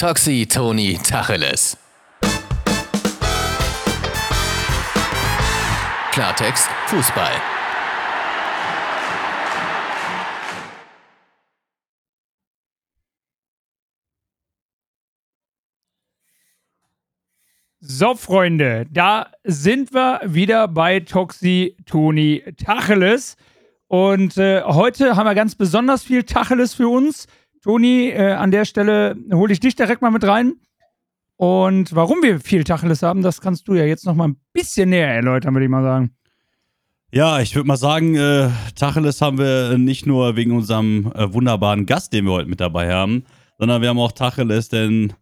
Toxi Toni Tacheles. Klartext Fußball. So, Freunde, da sind wir wieder bei Toxi Toni Tacheles. Und äh, heute haben wir ganz besonders viel Tacheles für uns. Toni, äh, an der Stelle hole ich dich direkt mal mit rein. Und warum wir viel Tacheles haben, das kannst du ja jetzt noch mal ein bisschen näher erläutern, würde ich mal sagen. Ja, ich würde mal sagen, äh, Tacheles haben wir nicht nur wegen unserem äh, wunderbaren Gast, den wir heute mit dabei haben, sondern wir haben auch Tacheles, denn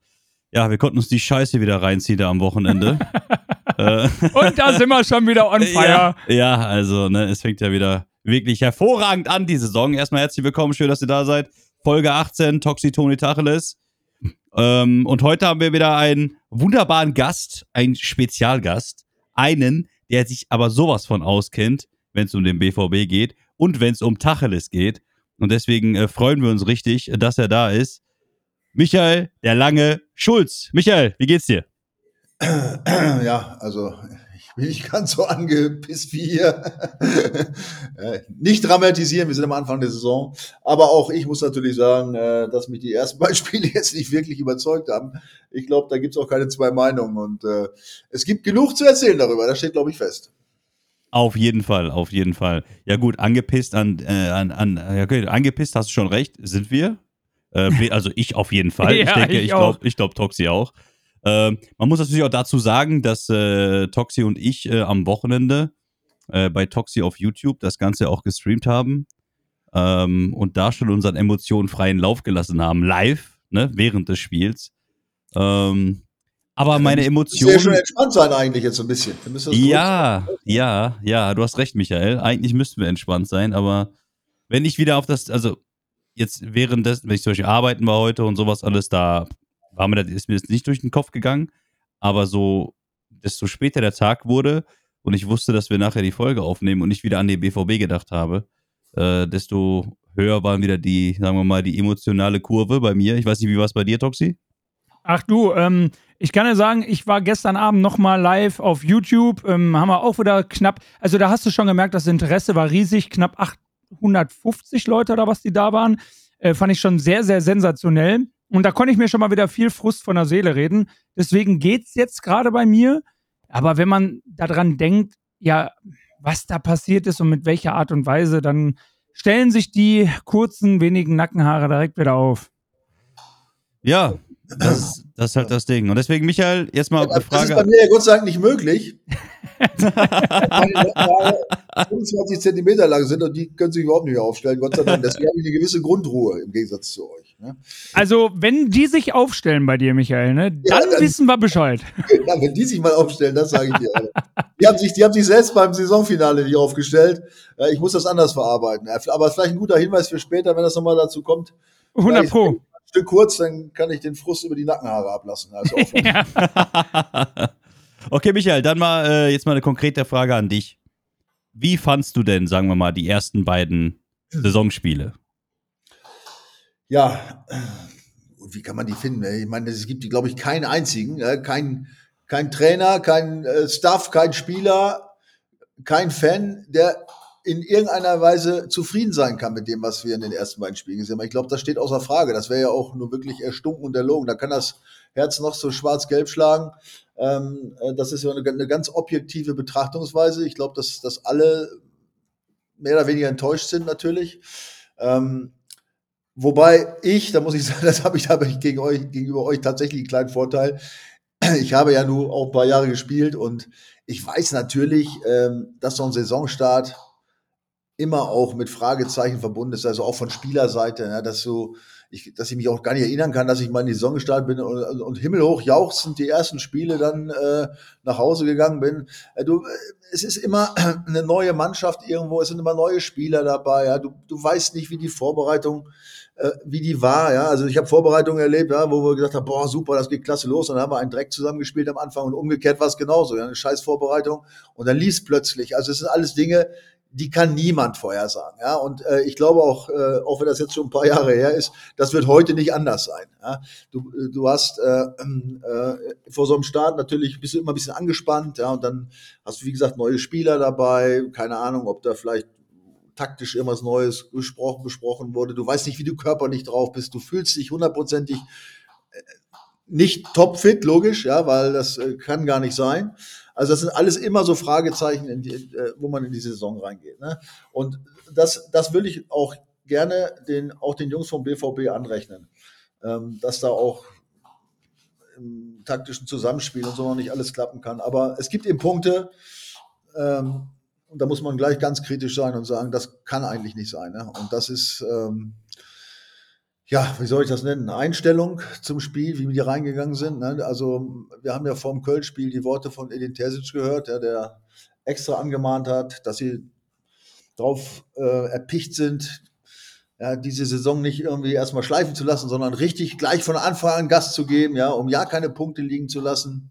ja, wir konnten uns die Scheiße wieder reinziehen da am Wochenende. äh, Und da sind wir schon wieder on fire. Ja, ja, also, ne, es fängt ja wieder wirklich hervorragend an, die Saison. Erstmal herzlich willkommen, schön, dass ihr da seid. Folge 18, Toxi Toni Tacheles. Ähm, und heute haben wir wieder einen wunderbaren Gast, einen Spezialgast. Einen, der sich aber sowas von auskennt, wenn es um den BVB geht und wenn es um Tacheles geht. Und deswegen äh, freuen wir uns richtig, dass er da ist. Michael, der lange Schulz. Michael, wie geht's dir? Ja, also bin nicht ganz so angepisst wie ihr. Äh, nicht dramatisieren, wir sind am Anfang der Saison. Aber auch ich muss natürlich sagen, äh, dass mich die ersten beiden Spiele jetzt nicht wirklich überzeugt haben. Ich glaube, da gibt's auch keine zwei Meinungen. Und äh, es gibt genug zu erzählen darüber, das steht, glaube ich, fest. Auf jeden Fall, auf jeden Fall. Ja gut, angepisst an, äh, an, an ja, okay, angepisst hast du schon recht, sind wir. Äh, also ich auf jeden Fall. Ja, ich denke, ich ich glaube, ich glaub, Toxi auch. Ähm, man muss natürlich auch dazu sagen, dass äh, Toxi und ich äh, am Wochenende äh, bei Toxi auf YouTube das Ganze auch gestreamt haben ähm, und da schon unseren Emotionen freien Lauf gelassen haben, live, ne, während des Spiels. Ähm, aber meine Emotionen. Ja schon entspannt sein eigentlich jetzt so ein bisschen. Ja, ja, ja, du hast recht, Michael. Eigentlich müssten wir entspannt sein, aber wenn ich wieder auf das, also jetzt während des, wenn ich zum Beispiel arbeiten war heute und sowas alles, da war mir das, ist mir das nicht durch den Kopf gegangen. Aber so, desto später der Tag wurde und ich wusste, dass wir nachher die Folge aufnehmen und ich wieder an den BVB gedacht habe, äh, desto höher waren wieder die, sagen wir mal, die emotionale Kurve bei mir. Ich weiß nicht, wie war es bei dir, Toxi? Ach du, ähm, ich kann ja sagen, ich war gestern Abend nochmal live auf YouTube, ähm, haben wir auch wieder knapp, also da hast du schon gemerkt, das Interesse war riesig, knapp 850 Leute oder was die da waren. Äh, fand ich schon sehr, sehr sensationell. Und da konnte ich mir schon mal wieder viel Frust von der Seele reden. Deswegen geht's jetzt gerade bei mir. Aber wenn man daran denkt, ja, was da passiert ist und mit welcher Art und Weise, dann stellen sich die kurzen, wenigen Nackenhaare direkt wieder auf. Ja, das, das ist halt das Ding. Und deswegen, Michael, jetzt mal eine Das ist Frage. bei mir ja Gott sei Dank nicht möglich. Meine Nackenhaare 25 Zentimeter lang sind und die können sich überhaupt nicht mehr aufstellen. Gott sei Dank. Deswegen habe ich eine gewisse Grundruhe im Gegensatz zu euch. Ne? Also, wenn die sich aufstellen bei dir, Michael, ne, dann, Ja, dann- wissen wir Bescheid. Ja, wenn die sich mal aufstellen, das sage ich dir. Alter. Die haben, sich, die haben sich selbst beim Saisonfinale nicht aufgestellt. Ich muss das anders verarbeiten. Aber vielleicht ein guter Hinweis für später, wenn das nochmal dazu kommt. 100 Ja, Pro. Stück kurz, dann kann ich den Frust über die Nackenhaare ablassen. Also okay, Michael, dann mal äh, jetzt mal eine konkrete Frage an dich. Wie fandst du denn, sagen wir mal, die ersten beiden Saisonspiele? Ja, und wie kann man die finden? Ich meine, es gibt, glaube ich, keinen einzigen, äh, kein, kein Trainer, kein äh, Staff, kein Spieler, kein Fan, der in irgendeiner Weise zufrieden sein kann mit dem, was wir in den ersten beiden Spielen gesehen haben. Ich glaube, das steht außer Frage. Das wäre ja auch nur wirklich erstunken und erlogen. Da kann das Herz noch so schwarz-gelb schlagen. Ähm, äh, das ist ja eine, eine ganz objektive Betrachtungsweise. Ich glaube, dass, dass alle mehr oder weniger enttäuscht sind natürlich. Ähm, Wobei ich, da muss ich sagen, das habe ich, da habe ich gegen euch, gegenüber euch tatsächlich einen kleinen Vorteil. Ich habe ja nur auch ein paar Jahre gespielt und ich weiß natürlich, ähm, dass so ein Saisonstart immer auch mit Fragezeichen verbunden ist, also auch von Spielerseite, ne, dass so, ich, dass ich mich auch gar nicht erinnern kann, dass ich mal in die Saison gestartet bin und, und himmelhoch jauchzend die ersten Spiele dann äh, nach Hause gegangen bin. Äh, du, äh, es ist immer eine neue Mannschaft irgendwo, es sind immer neue Spieler dabei. Ja, du, du weißt nicht, wie die Vorbereitung äh, wie die war, ja. Also ich habe Vorbereitungen erlebt, ja, wo wir gesagt haben, boah, super, das geht klasse los. Und dann haben wir einen Dreck zusammengespielt am Anfang und umgekehrt war es genauso, ja, eine scheiß Vorbereitung. Und dann lief plötzlich. Also es sind alles Dinge, die kann niemand vorhersagen. Ja? Und äh, ich glaube auch, äh, auch wenn das jetzt schon ein paar Jahre her ist, das wird heute nicht anders sein. Ja? Du, du hast äh, äh, vor so einem Start natürlich bist du immer ein bisschen angespannt, ja, und dann hast du, wie gesagt, neue Spieler dabei, keine Ahnung, ob da vielleicht taktisch irgendwas Neues besprochen, besprochen wurde. Du weißt nicht, wie du körperlich drauf bist. Du fühlst dich hundertprozentig äh, nicht topfit, logisch, ja, weil das äh, kann gar nicht sein. Also das sind alles immer so Fragezeichen, die, äh, wo man in die Saison reingeht. Ne? Und das, das will ich auch gerne den, auch den Jungs vom BVB anrechnen, ähm, dass da auch im taktischen Zusammenspiel und so noch nicht alles klappen kann. Aber es gibt eben Punkte, ähm, und da muss man gleich ganz kritisch sein und sagen, das kann eigentlich nicht sein. Ne? Und das ist, ähm, ja, wie soll ich das nennen? Einstellung zum Spiel, wie wir reingegangen sind. Ne? Also wir haben ja vor dem Köln-Spiel die Worte von Edin Terzic gehört, ja, der extra angemahnt hat, dass sie drauf äh, erpicht sind, ja, diese Saison nicht irgendwie erstmal schleifen zu lassen, sondern richtig gleich von Anfang an Gas zu geben, ja, um ja keine Punkte liegen zu lassen.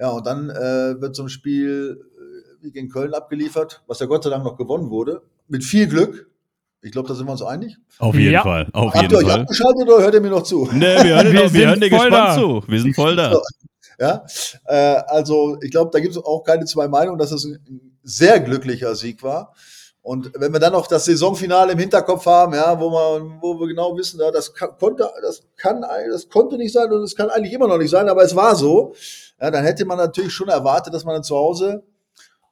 Ja, und dann äh, wird so ein Spiel äh, wie gegen Köln abgeliefert, was ja Gott sei Dank noch gewonnen wurde, mit viel Glück. Ich glaube, da sind wir uns einig. Auf jeden Ja. Fall. Auf Habt jeden ihr euch Fall. abgeschaltet oder hört ihr mir noch zu? Nee, wir hören, Wir wir, wir sind hören dir voll gespannt da. zu. Wir sind voll da. Ja, äh, also ich glaube, da gibt es auch keine zwei Meinungen, dass es ein ein sehr glücklicher Sieg war. Und wenn wir dann noch das Saisonfinale im Hinterkopf haben, ja, wo man, wo wir genau wissen, ja, das kann, konnte, das kann, das konnte nicht sein und es kann eigentlich immer noch nicht sein, aber es war so, ja, dann hätte man natürlich schon erwartet, dass man dann zu Hause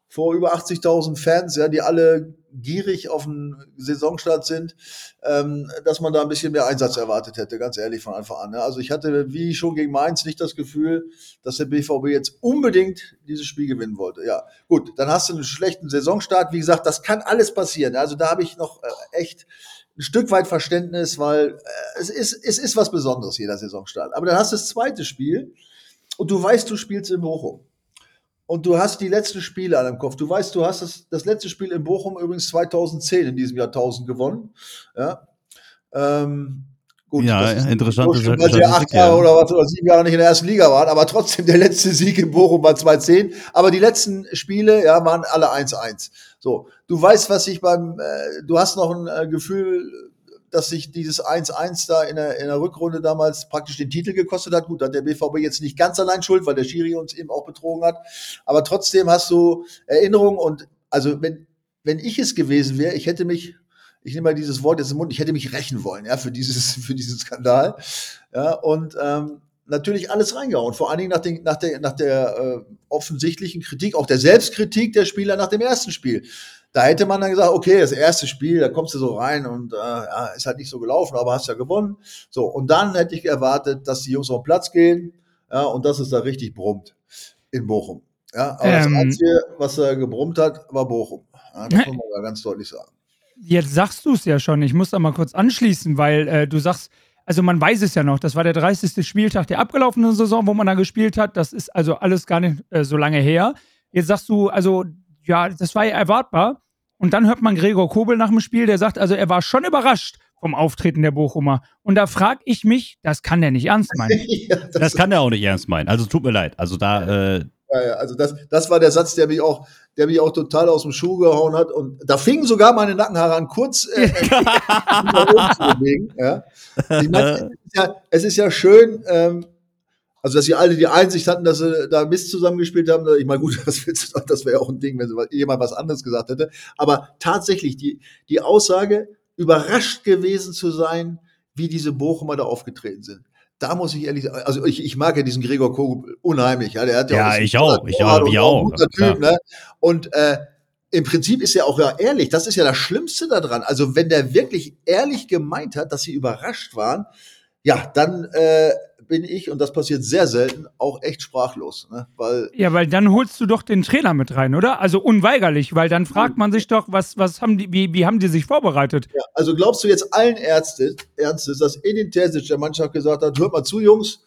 vor über 80.000 Fans, ja, die alle gierig auf den Saisonstart sind, ähm, dass man da ein bisschen mehr Einsatz erwartet hätte, ganz ehrlich von Anfang an. Ne? Also ich hatte, wie schon gegen Mainz, nicht das Gefühl, dass der BVB jetzt unbedingt dieses Spiel gewinnen wollte. Ja, gut, dann hast du einen schlechten Saisonstart. Wie gesagt, das kann alles passieren. Also da habe ich noch äh, echt ein Stück weit Verständnis, weil äh, es, ist, es ist was Besonderes, jeder Saisonstart. Aber dann hast du das zweite Spiel und du weißt, du spielst in Bochum und du hast die letzten Spiele an dem Kopf. Du weißt, du hast das, das letzte Spiel in Bochum übrigens 2010 in diesem Jahrtausend gewonnen. Ja. Ähm, gut, Ja, das ist weil sie acht ja. Jahre oder was oder sieben Jahre nicht in der ersten Liga waren, aber trotzdem der letzte Sieg in Bochum war 2010. Aber die letzten Spiele, ja, waren alle 1-1. So, du weißt, was ich beim, äh, du hast noch ein äh, Gefühl, dass sich dieses 1-1 da in der, in der Rückrunde damals praktisch den Titel gekostet hat. Gut, da hat der BVB jetzt nicht ganz allein schuld, weil der Schiri uns eben auch betrogen hat. Aber trotzdem hast du Erinnerungen und also wenn, wenn ich es gewesen wäre, ich hätte mich, ich nehme mal dieses Wort jetzt im Mund, ich hätte mich rächen wollen, ja, für dieses, für diesen Skandal. Ja, und ähm, natürlich alles reingehauen. Vor allen Dingen nach, den, nach der, nach der äh, offensichtlichen Kritik, auch der Selbstkritik der Spieler nach dem ersten Spiel. Da hätte man dann gesagt, okay, das erste Spiel, da kommst du so rein und äh, ja, ist halt nicht so gelaufen, aber hast ja gewonnen. So, und dann hätte ich erwartet, dass die Jungs auf den Platz gehen ja, und dass es da richtig brummt in Bochum. Ja, aber das Ähm. Einzige, was er gebrummt hat, war Bochum. Ja, das muss man ganz deutlich sagen. Jetzt sagst du es ja schon. Ich muss da mal kurz anschließen, weil äh, du sagst, also man weiß es ja noch, das war der 30. Spieltag der abgelaufenen Saison, wo man da gespielt hat. Das ist also alles gar nicht äh, so lange her. Jetzt sagst du, also ja, das war ja erwartbar. Und dann hört man Gregor Kobel nach dem Spiel, der sagt, also er war schon überrascht vom Auftreten der Bochumer. Und da frage ich mich, das kann der nicht ernst meinen. ja, das Das kann er auch nicht ernst meinen. Also tut mir leid. Also da, äh, Ja, ja, also das, das war der Satz, der mich auch, der mich auch total aus dem Schuh gehauen hat. Und da fingen sogar meine Nackenhaare an, kurz äh. Ja. Ich meine, es, ist ja, es ist ja schön, ähm, also dass sie alle die Einsicht hatten, dass sie da Mist zusammengespielt haben. Ich meine, gut, das, das wäre ja auch ein Ding, wenn jemand was anderes gesagt hätte. Aber tatsächlich die, die Aussage, überrascht gewesen zu sein, wie diese Bochumer da aufgetreten sind. Da muss ich ehrlich sagen, also ich, ich mag ja diesen Gregor Kogel unheimlich. Ja, der hat ja, Ja, auch ich auch, ich auch, und ich auch, guter. Typ, ne? Und äh, im Prinzip ist er auch ja ehrlich. Das ist ja das Schlimmste daran. Also wenn der wirklich ehrlich gemeint hat, dass sie überrascht waren, ja, dann äh, bin ich, und das passiert sehr selten, auch echt sprachlos. Ne? Weil Ja, weil dann holst du doch den Trainer mit rein, oder? Also unweigerlich, weil dann fragt man sich doch, was, was haben die, wie, wie haben die sich vorbereitet? Ja, also glaubst du jetzt allen Ärzte, Ernstes, dass Edin Terzic der Mannschaft gesagt hat, hört mal zu, Jungs,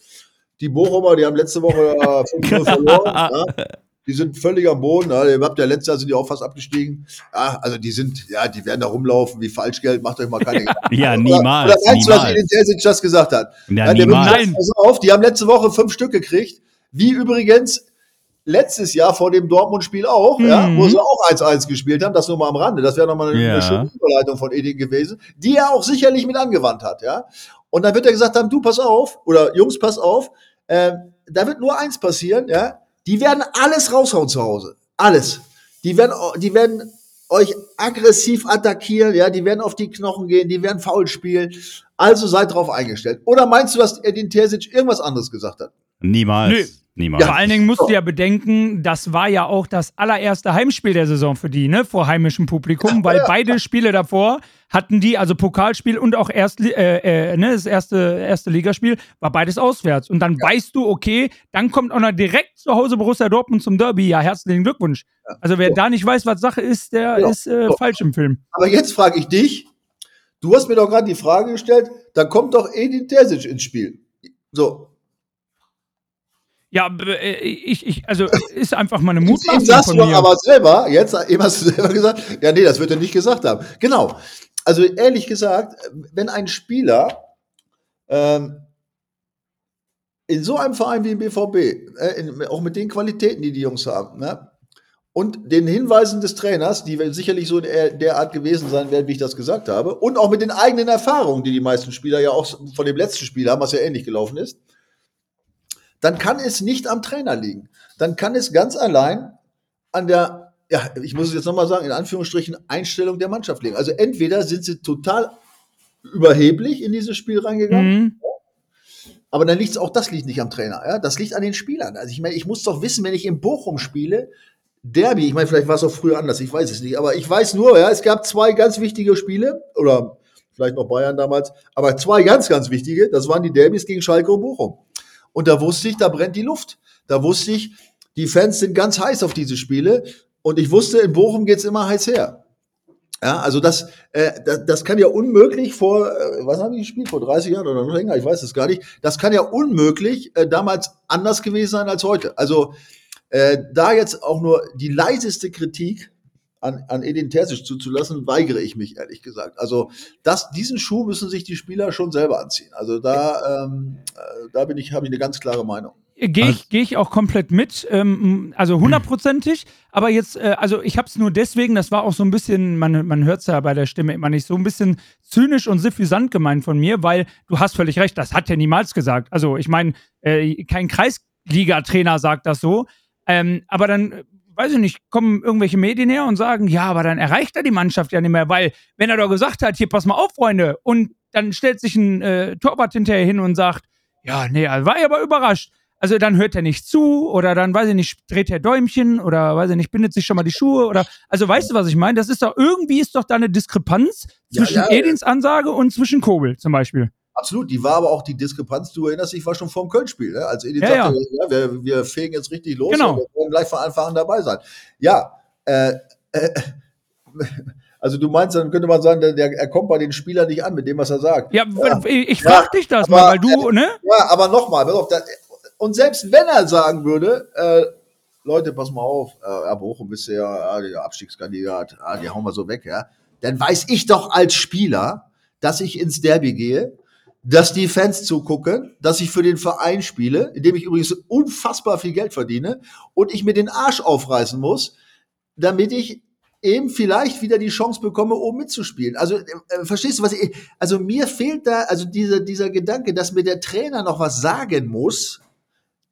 die Bochumer, die haben letzte Woche äh, 5-0 verloren, ja, die sind völlig am Boden, ja, ihr habt ja letztes Jahr sind die auch fast abgestiegen. Ja, also die sind, ja, die werden da rumlaufen wie Falschgeld, macht euch mal keine Gedanken. ja, Oder- niemals. Oder meinst du, was niemals. Edin Terzic das gesagt hat? Ja, wird niemals. Pass auf, die haben letzte Woche fünf Stück gekriegt, wie übrigens letztes Jahr vor dem Dortmund-Spiel auch, ja, Mhm. wo sie auch 1-1 gespielt haben, das nur mal am Rande. Das wäre nochmal eine, Ja. eine schöne Überleitung von Edin gewesen, die er auch sicherlich mit angewandt hat, ja. Und dann wird er gesagt haben, du pass auf, oder Jungs, pass auf, äh, da wird nur eins passieren, ja. Die werden alles raushauen zu Hause. Alles. Die werden, die werden euch aggressiv attackieren, ja, die werden auf die Knochen gehen, die werden faul spielen. Also seid drauf eingestellt. Oder meinst du, dass Edin Terzic irgendwas anderes gesagt hat? Niemals. Nö. Niemals. Vor allen Dingen musst du ja bedenken, das war ja auch das allererste Heimspiel der Saison für die, ne? Vor heimischem Publikum, weil beide Spiele davor hatten die, also Pokalspiel und auch erst, äh, äh, ne, das erste, erste Ligaspiel, war beides auswärts. Und dann weißt du, okay, dann kommt auch noch direkt zu Hause Borussia Dortmund zum Derby. Ja, herzlichen Glückwunsch. Also wer So. da nicht weiß, was Sache ist, der Genau. ist äh, So. falsch im Film. Aber jetzt frage ich dich, du hast mir doch gerade die Frage gestellt, da kommt doch Edin Terzic ins Spiel. So, Ja, äh, ich, ich, also ist einfach mal eine Eben Mutmaßung sagst von du aber selber, jetzt eben hast du selber gesagt, ja, nee, das wird er nicht gesagt haben. Genau. Also ehrlich gesagt, wenn ein Spieler ähm, in so einem Verein wie dem BVB, äh, in, auch mit den Qualitäten, die die Jungs haben, ne, und den Hinweisen des Trainers, die sicherlich so der, der Art gewesen sein werden, wie ich das gesagt habe, und auch mit den eigenen Erfahrungen, die die meisten Spieler ja auch von dem letzten Spiel haben, was ja ähnlich gelaufen ist, dann kann es nicht am Trainer liegen. Dann kann es ganz allein an der, ja, ich muss es jetzt nochmal sagen, in Anführungsstrichen Einstellung der Mannschaft liegen. Also entweder sind sie total überheblich in dieses Spiel reingegangen, Mhm. aber dann liegt es auch, das liegt nicht am Trainer, ja, das liegt an den Spielern. Also ich meine, ich muss doch wissen, wenn ich in Bochum spiele, Derby, ich meine, vielleicht war es auch früher anders, ich weiß es nicht, aber ich weiß nur, ja, es gab zwei ganz wichtige Spiele, oder vielleicht noch Bayern damals, aber zwei ganz, ganz wichtige, das waren die Derbys gegen Schalke und Bochum. Und da wusste ich, da brennt die Luft. Da wusste ich, die Fans sind ganz heiß auf diese Spiele. Und ich wusste, in Bochum geht's immer heiß her. Ja, also das, äh, das, das kann ja unmöglich vor, äh, was haben die gespielt, vor 30 Jahren oder noch länger, ich weiß es gar nicht. Das kann ja unmöglich äh, damals anders gewesen sein als heute. Also äh, da jetzt auch nur die leiseste Kritik an, an Edin Terzic zuzulassen, weigere ich mich ehrlich gesagt. Also das, diesen Schuh müssen sich die Spieler schon selber anziehen. Also da, ähm, äh, da bin ich, habe ich eine ganz klare Meinung. Gehe ich, geh ich auch komplett mit, ähm, also hundertprozentig. Aber jetzt, äh, also ich habe es nur deswegen, das war auch so ein bisschen, man, man hört es ja bei der Stimme immer nicht, so ein bisschen zynisch und suffisant gemeint von mir, weil du hast völlig recht, das hat er niemals gesagt. Also ich meine, äh, kein Kreisliga-Trainer sagt das so. Ähm, aber dann, weiß ich nicht, kommen irgendwelche Medien her und sagen, ja, aber dann erreicht er die Mannschaft ja nicht mehr, weil wenn er doch gesagt hat, hier pass mal auf, Freunde, und dann stellt sich ein äh, Torwart hinterher hin und sagt, ja, nee, war ich aber überrascht. Also dann hört er nicht zu oder dann, weiß ich nicht, dreht er Däumchen oder, weiß ich nicht, bindet sich schon mal die Schuhe oder, also weißt du, was ich meine? Das ist doch, irgendwie ist doch da eine Diskrepanz Ja, zwischen ja. Edins Ansage und zwischen Kobel zum Beispiel. Absolut, die war aber auch die Diskrepanz, du erinnerst dich, war schon vor dem Köln-Spiel, ne? als Edin Ja, sagte, ja. wir, wir fegen jetzt richtig los Genau. und wir werden gleich von Anfang an dabei sein. Ja, äh, äh, also du meinst, dann könnte man sagen, der, der, er kommt bei den Spielern nicht an mit dem, was er sagt. Ja, Ja. ich, ich Ja, frag dich das aber- mal, weil du, ne? Ja, aber nochmal, pass auf, da, und selbst wenn er sagen würde, äh, Leute, pass mal auf, äh, ja, Bochum bist du ja, ja der Abstiegskandidat, ah, die hauen wir so weg, ja, dann weiß ich doch als Spieler, dass ich ins Derby gehe, dass die Fans zugucken, dass ich für den Verein spiele, in dem ich übrigens unfassbar viel Geld verdiene und ich mir den Arsch aufreißen muss, damit ich eben vielleicht wieder die Chance bekomme, oben mitzuspielen. Also äh, äh, verstehst du, was ich, also mir fehlt da, also dieser, dieser Gedanke, dass mir der Trainer noch was sagen muss,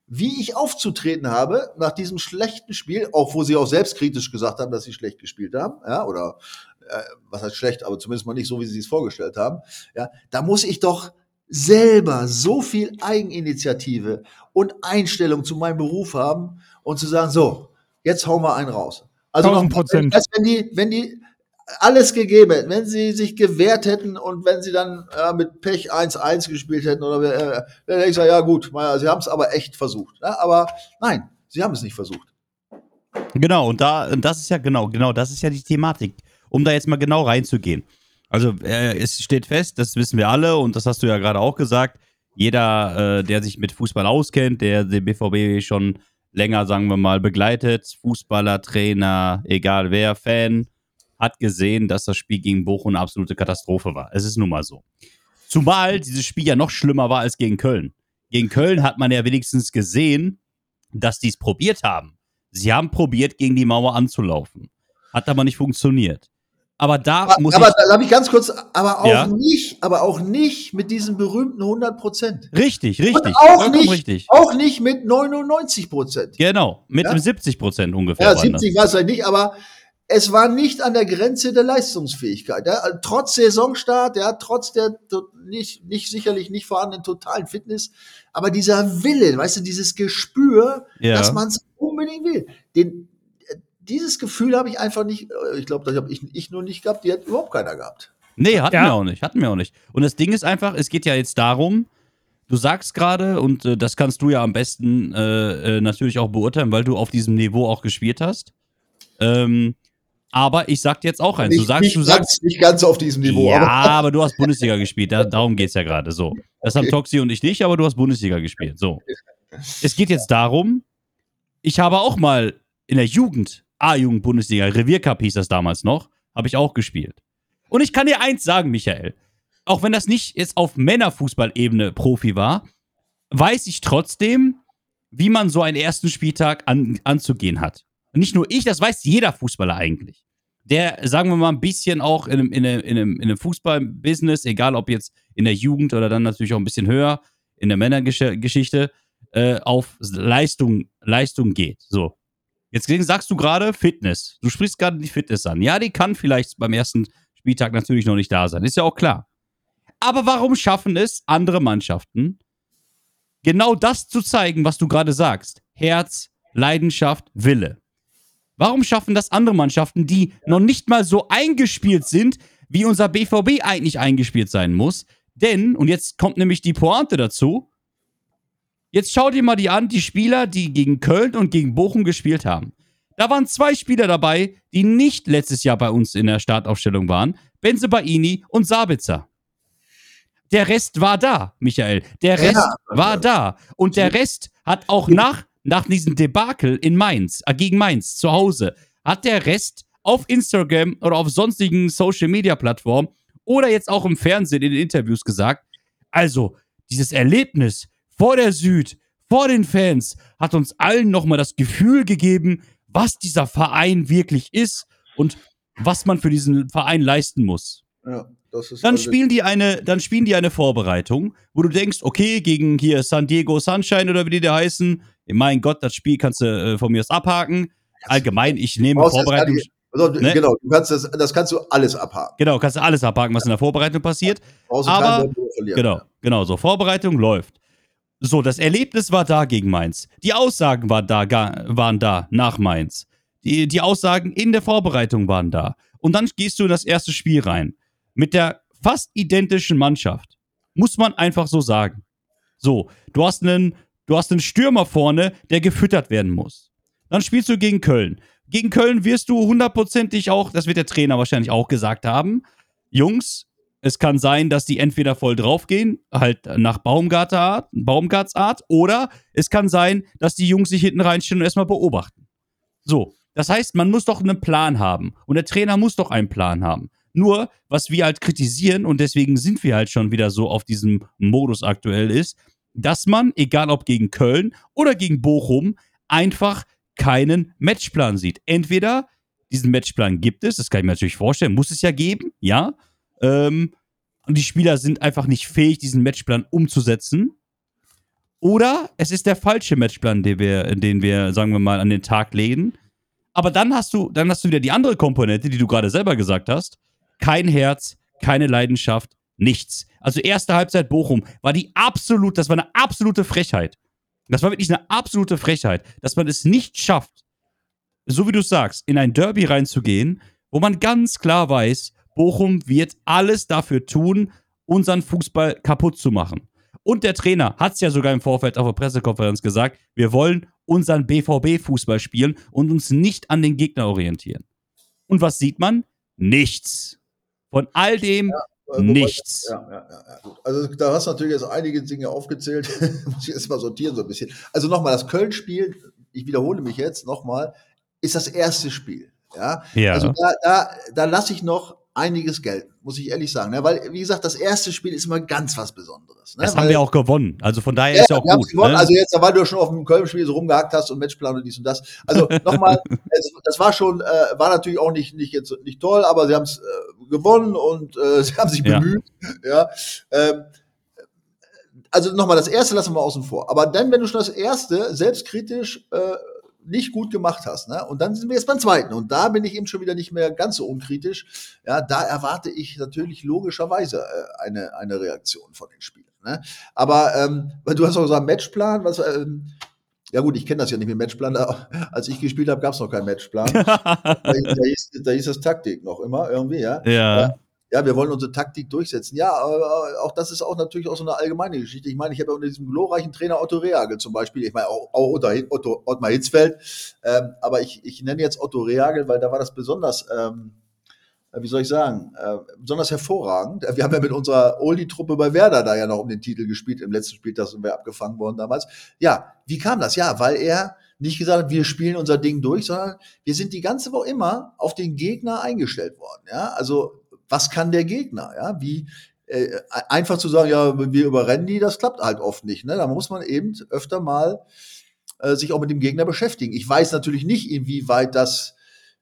wie ich aufzutreten habe nach diesem schlechten Spiel, auch wo sie auch selbstkritisch gesagt haben, dass sie schlecht gespielt haben, ja, oder äh, was heißt schlecht, aber zumindest mal nicht so, wie sie es vorgestellt haben, ja, da muss ich doch selber so viel Eigeninitiative und Einstellung zu meinem Beruf haben und zu sagen, so, jetzt hauen wir einen raus. Also noch, 1000%. als wenn die, wenn die alles gegeben hätten, wenn sie sich gewehrt hätten und wenn sie dann äh, mit Pech 1-1 gespielt hätten oder äh, dann hätte ich gesagt, ja gut, sie haben es aber echt versucht. Ja, aber nein, sie haben es nicht versucht. Genau, und da, das ist ja genau, genau, das ist ja die Thematik, um da jetzt mal genau reinzugehen. Also, äh, es steht fest, das wissen wir alle, und das hast du ja gerade auch gesagt. Jeder, äh, der sich mit Fußball auskennt, der den BVB schon länger, sagen wir mal, begleitet, Fußballer, Trainer, egal wer, Fan, hat gesehen, dass das Spiel gegen Bochum eine absolute Katastrophe war. Es ist nun mal so. Zumal dieses Spiel ja noch schlimmer war als gegen Köln. Gegen Köln hat man ja wenigstens gesehen, dass die es probiert haben Sie haben probiert, gegen die Mauer anzulaufen. Hat aber nicht funktioniert. Aber da Aber, muss aber ich. da habe ich ganz kurz, aber auch Ja. nicht, aber auch nicht mit diesen berühmten 100 Prozent. Richtig, richtig. auch vollkommen nicht, richtig. auch nicht mit 99 Prozent. Genau, mit Ja? einem 70 Prozent ungefähr. Ja, waren das. 70 war es halt nicht, aber es war nicht an der Grenze der Leistungsfähigkeit. Ja, trotz Saisonstart, ja, trotz der nicht, nicht sicherlich nicht vorhandenen totalen Fitness, aber dieser Wille, weißt du, dieses Gespür, Ja. dass man es unbedingt will. Den, dieses Gefühl habe ich einfach nicht, äh, ich glaube, das habe ich, ich nur nicht gehabt, die hat überhaupt keiner gehabt. Nee, hatten Ja. wir auch nicht. Hatten wir auch nicht. Und das Ding ist einfach, es geht ja jetzt darum, du sagst gerade, und äh, das kannst du ja am besten äh, äh, natürlich auch beurteilen, weil du auf diesem Niveau auch gespielt hast. Ähm, aber ich sag dir jetzt auch eins. Du sagst, nicht, du sagst. ganz, nicht ganz auf diesem Niveau, ja, aber aber du hast Bundesliga gespielt. Da, darum geht's ja gerade. So. Das haben Toxi und ich nicht, aber du hast Bundesliga gespielt. So. Es geht jetzt darum, ich habe auch mal in der Jugend, A-Jugend-Bundesliga, Reviercup hieß das damals noch, habe ich auch gespielt. Und ich kann dir eins sagen, Michael. Auch wenn das nicht jetzt auf Männerfußballebene Profi war, weiß ich trotzdem, wie man so einen ersten Spieltag an, anzugehen hat. Nicht nur ich, das weiß jeder Fußballer eigentlich. Der, sagen wir mal, ein bisschen auch in einem, in einem, in einem, in einem Fußballbusiness, egal ob jetzt in der Jugend oder dann natürlich auch ein bisschen höher in der Männergeschichte, äh, auf Leistung, Leistung geht. So. Jetzt sagst du gerade Fitness. Du sprichst gerade die Fitness an. Ja, die kann vielleicht beim ersten Spieltag natürlich noch nicht da sein. Ist ja auch klar. Aber warum schaffen es andere Mannschaften, genau das zu zeigen, was du gerade sagst? Herz, Leidenschaft, Wille. Warum schaffen das andere Mannschaften, die noch nicht mal so eingespielt sind, wie unser BVB eigentlich eingespielt sein muss? Denn, und jetzt kommt nämlich die Pointe dazu, jetzt schau dir mal die an, die Spieler, die gegen Köln und gegen Bochum gespielt haben. Da waren zwei Spieler dabei, die nicht letztes Jahr bei uns in der Startaufstellung waren. Benze Baini und Sabitzer. Der Rest war da, Michael. Der Rest Ja. war da. Und der Rest hat auch nach, nach diesem Debakel in Mainz, äh, gegen Mainz, zu Hause, hat der Rest auf Instagram oder auf sonstigen Social Media Plattformen oder jetzt auch im Fernsehen in den Interviews gesagt, also dieses Erlebnis vor der Süd, vor den Fans, hat uns allen nochmal das Gefühl gegeben, was dieser Verein wirklich ist und was man für diesen Verein leisten muss. ja, Dann also- spielen die eine, dann spielen die eine Vorbereitung, wo du denkst, okay, gegen hier San Diego Sunshine oder wie die da heißen, mein Gott, das Spiel kannst du äh, von mir aus abhaken. Allgemein, ich nehme Vorbereitung. Also, Ne? Genau, du kannst das, das kannst du alles abhaken. Genau, kannst du alles abhaken, was in der Vorbereitung passiert. Aber-. Genau, genau, so Vorbereitung läuft. So, das Erlebnis war da gegen Mainz. Die Aussagen war da, waren da nach Mainz. Die, die Aussagen in der Vorbereitung waren da. Und dann gehst du in das erste Spiel rein. Mit der fast identischen Mannschaft. Muss man einfach so sagen. So, du hast einen, du hast einen Stürmer vorne, der gefüttert werden muss. Dann spielst du gegen Köln. Gegen Köln wirst du hundertprozentig auch, das wird der Trainer wahrscheinlich auch gesagt haben, Jungs, es kann sein, dass die entweder voll draufgehen, halt nach Baumgarter Art, Baumgarts Art, oder es kann sein, dass die Jungs sich hinten reinstellen und erstmal beobachten. So, das heißt, man muss doch einen Plan haben. Und der Trainer muss doch einen Plan haben. Nur, was wir halt kritisieren, und deswegen sind wir halt schon wieder so auf diesem Modus aktuell, ist, dass man, egal ob gegen Köln oder gegen Bochum, einfach keinen Matchplan sieht. Entweder diesen Matchplan gibt es, das kann ich mir natürlich vorstellen, muss es ja geben, ja. Ähm, und die Spieler sind einfach nicht fähig, diesen Matchplan umzusetzen. Oder es ist der falsche Matchplan, den wir, den wir, sagen wir mal, an den Tag legen. Aber dann hast du, dann hast du wieder die andere Komponente, die du gerade selber gesagt hast. Kein Herz, keine Leidenschaft, nichts. Also erste Halbzeit Bochum war die absolut, das war eine absolute Frechheit. Das war wirklich eine absolute Frechheit, dass man es nicht schafft, so wie du sagst, in ein Derby reinzugehen, wo man ganz klar weiß, Bochum wird alles dafür tun, unseren Fußball kaputt zu machen. Und der Trainer hat es ja sogar im Vorfeld auf der Pressekonferenz gesagt, wir wollen unseren BVB-Fußball spielen und uns nicht an den Gegner orientieren. Und was sieht man? Nichts. Von all dem Wobei- nichts. Ja, ja, ja, ja. Also da hast du natürlich jetzt einige Dinge aufgezählt. Muss ich erst mal sortieren so ein bisschen. Also nochmal, das Köln-Spiel, ich wiederhole mich jetzt nochmal, ist das erste Spiel. Ja, Ja. also da, da, da lasse ich noch einiges gelten, muss ich ehrlich sagen. Ne? Weil, wie gesagt, das erste Spiel ist immer ganz was Besonderes. Ne? Das weil, haben wir auch gewonnen. Also von daher ja, ist ja auch wir gut. gewonnen. Ne? Also jetzt, weil du schon auf dem Köln-Spiel so rumgehackt hast und Matchplan und dies und das. Also nochmal, das war schon, äh, war natürlich auch nicht, nicht jetzt nicht toll, aber sie haben es äh, gewonnen und äh, sie haben sich Ja. bemüht. Ja. Ähm, also nochmal, das erste lassen wir außen vor. Aber dann, wenn du schon das erste selbstkritisch äh, nicht gut gemacht hast, ne? Und dann sind wir jetzt beim zweiten. Und da bin ich eben schon wieder nicht mehr ganz so unkritisch. Ja, da erwarte ich natürlich logischerweise äh, eine, eine Reaktion von den Spielern. Ne? Aber ähm, du hast auch gesagt, Matchplan, was, ähm, ja gut, ich kenne das ja nicht mit Matchplan. Als ich gespielt habe, gab es noch keinen Matchplan. da, da, hieß, da hieß das Taktik noch immer irgendwie, ja. ja. Ja, wir wollen unsere Taktik durchsetzen. Ja, aber auch das ist auch natürlich auch so eine allgemeine Geschichte. Ich meine, ich habe ja unter diesem glorreichen Trainer Otto Rehagel zum Beispiel, ich meine auch, auch unter Otto, Ottmar Hitzfeld, ähm, aber ich, ich nenne jetzt Otto Rehagel, weil da war das besonders, ähm, äh, wie soll ich sagen, äh, besonders hervorragend. Wir haben ja mit unserer Oldie-Truppe bei Werder da ja noch um den Titel gespielt. Im letzten Spiel, da sind wir abgefangen worden damals. Ja, wie kam das? Ja, weil er nicht gesagt hat, wir spielen unser Ding durch, sondern wir sind die ganze Woche immer auf den Gegner eingestellt worden. Ja, also was kann der Gegner? Ja, wie äh, einfach zu sagen, ja, wir überrennen die, das klappt halt oft nicht. Ne? Da muss man eben öfter mal äh, sich auch mit dem Gegner beschäftigen. Ich weiß natürlich nicht, inwieweit das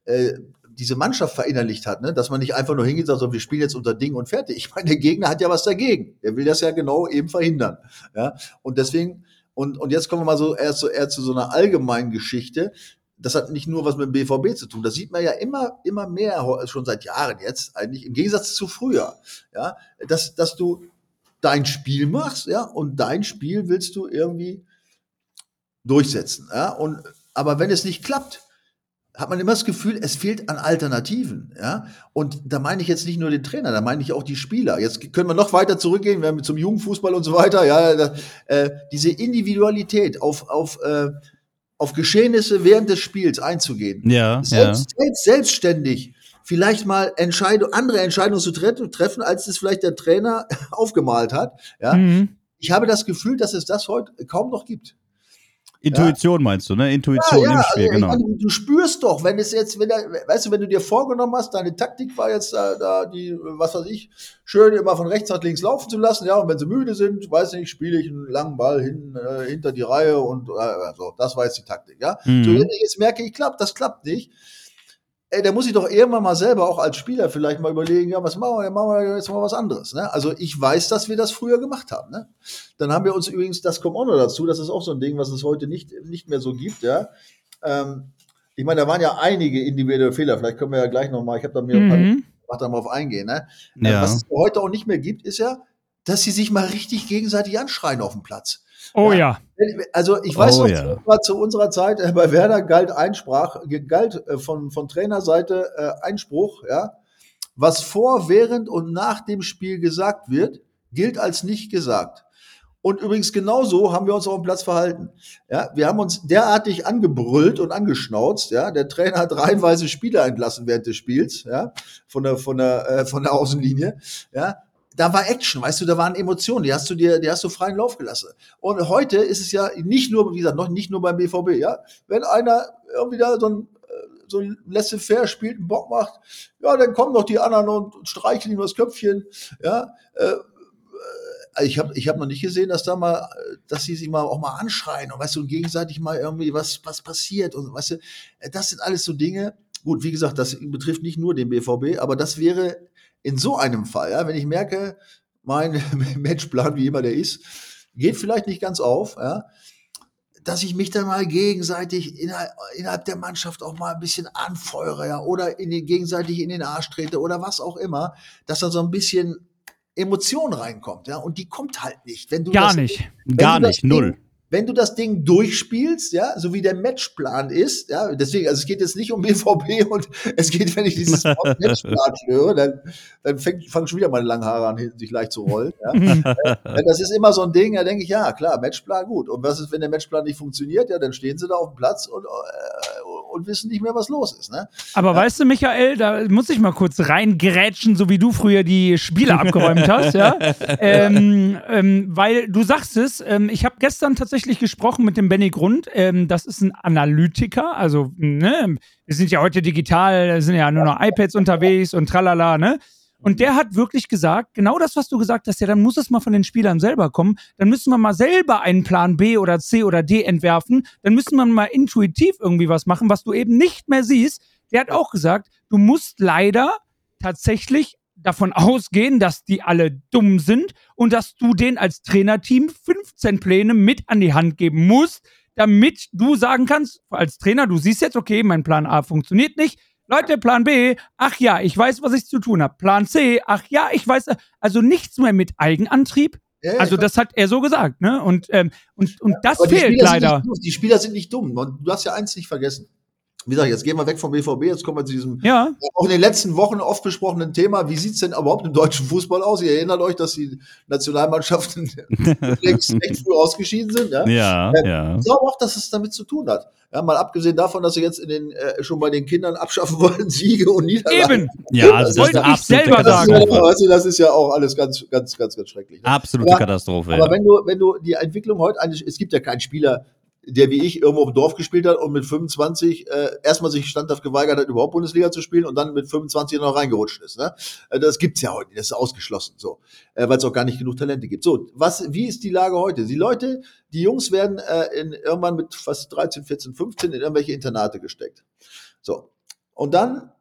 äh, diese Mannschaft verinnerlicht hat, ne? dass man nicht einfach nur hingeht und sagt, so, wir spielen jetzt unser Ding und fertig. Ich meine, der Gegner hat ja was dagegen. Der will das ja genau eben verhindern. Ja? Und deswegen, und, und jetzt kommen wir mal so eher zu, eher zu so einer allgemeinen Geschichte. Das hat nicht nur was mit dem BVB zu tun. Das sieht man ja immer, immer mehr, ho- schon seit Jahren jetzt, eigentlich im Gegensatz zu früher. Ja, dass, dass du dein Spiel machst, ja, und dein Spiel willst du irgendwie durchsetzen, ja. Und, aber wenn es nicht klappt, hat man immer das Gefühl, es fehlt an Alternativen, ja. Und da meine ich jetzt nicht nur den Trainer, da meine ich auch die Spieler. Jetzt können wir noch weiter zurückgehen, wir haben zum Jugendfußball und so weiter, ja. Da, äh, diese Individualität auf, auf, äh, auf Geschehnisse während des Spiels einzugehen Ja, ja. selbst, selbst, selbstständig vielleicht mal Entscheidung, andere Entscheidungen zu tre treffen, als es vielleicht der Trainer aufgemalt hat. Ja, Mhm. ich habe das Gefühl, dass es das heute kaum noch gibt. Intuition meinst du, ne? Intuition im Spiel, also, genau. meine, du spürst doch, wenn es jetzt, wenn weißt du, wenn du dir vorgenommen hast, deine Taktik war jetzt da, da die, was weiß ich, schön immer von rechts nach links laufen zu lassen, ja, und wenn sie müde sind, weiß nicht, spiele ich einen langen Ball hin, äh, hinter die Reihe und äh, so, das war jetzt die Taktik, ja. So, Mhm. ich jetzt merke, ich klappt, das klappt nicht, ey, da muss ich doch irgendwann mal selber auch als Spieler vielleicht mal überlegen, ja, was machen wir, machen wir jetzt mal was anderes. Ne? Also ich weiß, dass wir das früher gemacht haben. Ne? Dann haben wir uns übrigens, das kommt auch noch dazu, das ist auch so ein Ding, was es heute nicht, nicht mehr so gibt, ja. Ähm, ich meine, da waren ja einige individuelle Fehler, vielleicht können wir ja gleich nochmal, ich habe da mir ein paar Mhm. da mal auf eingehen. Ne? Ja. Was es heute auch nicht mehr gibt, ist ja, dass sie sich mal richtig gegenseitig anschreien auf dem Platz. Oh Ja. ja. Also ich weiß Oh, noch, ja. zu, unserer- zu unserer Zeit äh, bei Werder galt Einsprach, galt äh, von, von Trainerseite äh, Einspruch, ja. Was vor, während und nach dem Spiel gesagt wird, gilt als nicht gesagt. Und übrigens genauso haben wir uns auf dem Platz verhalten. Ja, wir haben uns derartig angebrüllt und angeschnauzt. Ja, der Trainer hat reihenweise Spieler entlassen während des Spiels. Ja, von der von der äh, von der Außenlinie. Ja, da war Action, weißt du, da waren Emotionen. Die hast du dir, die hast du freien Lauf gelassen. Und heute ist es ja nicht nur, wie gesagt, noch nicht nur beim BVB. Ja, wenn einer irgendwie da so ein äh, so ein laissez-faire spielt, einen Bock macht, ja, dann kommen doch die anderen und streicheln ihm das Köpfchen. Ja, äh, äh, ich habe ich hab noch nicht gesehen, dass da mal, dass sie sich mal auch mal anschreien und weißt du, und gegenseitig mal irgendwie was, was passiert und weißt du, das sind alles so Dinge. Gut, wie gesagt, das betrifft nicht nur den BVB, aber das wäre in so einem Fall, ja, wenn ich merke, mein Matchplan, wie immer der ist, geht vielleicht nicht ganz auf, ja, dass ich mich dann mal gegenseitig innerhalb, innerhalb der Mannschaft auch mal ein bisschen anfeuere, ja, oder in den, gegenseitig in den Arsch trete oder was auch immer, dass da so ein bisschen Emotion reinkommt, ja, und die kommt halt nicht. Wenn du Gar das, nicht. Gar nicht, null. Wenn du das Ding durchspielst, ja, so wie der Matchplan ist, ja, deswegen, also es geht jetzt nicht um BVB und es geht, wenn ich dieses Wort Matchplan höre, dann, dann fängt, fangen schon wieder meine langen Haare an, sich leicht zu rollen. Ja, das ist immer so ein Ding, da denke ich, ja, klar, Matchplan gut. Und was ist, wenn der Matchplan nicht funktioniert? Ja, dann stehen sie da auf dem Platz und, äh, und wissen nicht mehr, was los ist. Ne? Aber ja. weißt du, Michael, da muss ich mal kurz reingrätschen, so wie du früher die Spiele abgeräumt hast, ja. Ähm, ähm, weil du sagst es, ähm, ich habe gestern tatsächlich gesprochen mit dem Benny Grund. Ähm, das ist ein Analytiker, also ne, wir sind ja heute digital, sind ja nur noch iPads unterwegs und tralala, ne? Und der hat wirklich gesagt, genau das, was du gesagt hast, ja, dann muss es mal von den Spielern selber kommen. Dann müssen wir mal selber einen Plan B oder C oder D entwerfen. Dann müssen wir mal intuitiv irgendwie was machen, was du eben nicht mehr siehst. Der hat auch gesagt, du musst leider tatsächlich davon ausgehen, dass die alle dumm sind und dass du denen als Trainerteam 15 Pläne mit an die Hand geben musst, damit du sagen kannst, als Trainer, du siehst jetzt, okay, mein Plan A funktioniert nicht, Leute, Plan B, ach ja, ich weiß, was ich zu tun habe. Plan C, ach ja, ich weiß, also nichts mehr mit Eigenantrieb. Ja, also das hat er so gesagt, ne? Und, ähm, und, und das fehlt leider. Die Spieler sind nicht dumm. Du hast ja eins nicht vergessen wie gesagt, jetzt gehen wir weg vom BVB, jetzt kommen wir zu diesem ja. auch in den letzten Wochen oft besprochenen Thema. Wie sieht's denn überhaupt im deutschen Fußball aus? Ihr erinnert euch, dass die Nationalmannschaften echt früh ausgeschieden sind. Ja, ja. Ähm, ja. Ich glaube auch, dass es damit zu tun hat. Ja, mal abgesehen davon, dass sie jetzt in den, äh, schon bei den Kindern abschaffen wollen, Siege und Niederlagen. Eben. Ja, also das, wollte ich selber sagen. Weißt du, das ist ja auch alles ganz, ganz, ganz, ganz schrecklich. Ne? Absolute aber, Katastrophe. Aber ja. wenn du, wenn du die Entwicklung heute eigentlich, es gibt ja keinen Spieler, der wie ich irgendwo im Dorf gespielt hat und mit 25 äh, erstmal sich standhaft geweigert hat, überhaupt Bundesliga zu spielen und dann mit 25 noch reingerutscht ist. Ne? Äh, das gibt's ja heute, das ist ausgeschlossen so, äh, weil es auch gar nicht genug Talente gibt. So, was, wie ist die Lage heute? Die Leute, die Jungs werden äh, in, irgendwann mit fast 13, 14, 15 in irgendwelche Internate gesteckt. So, und dann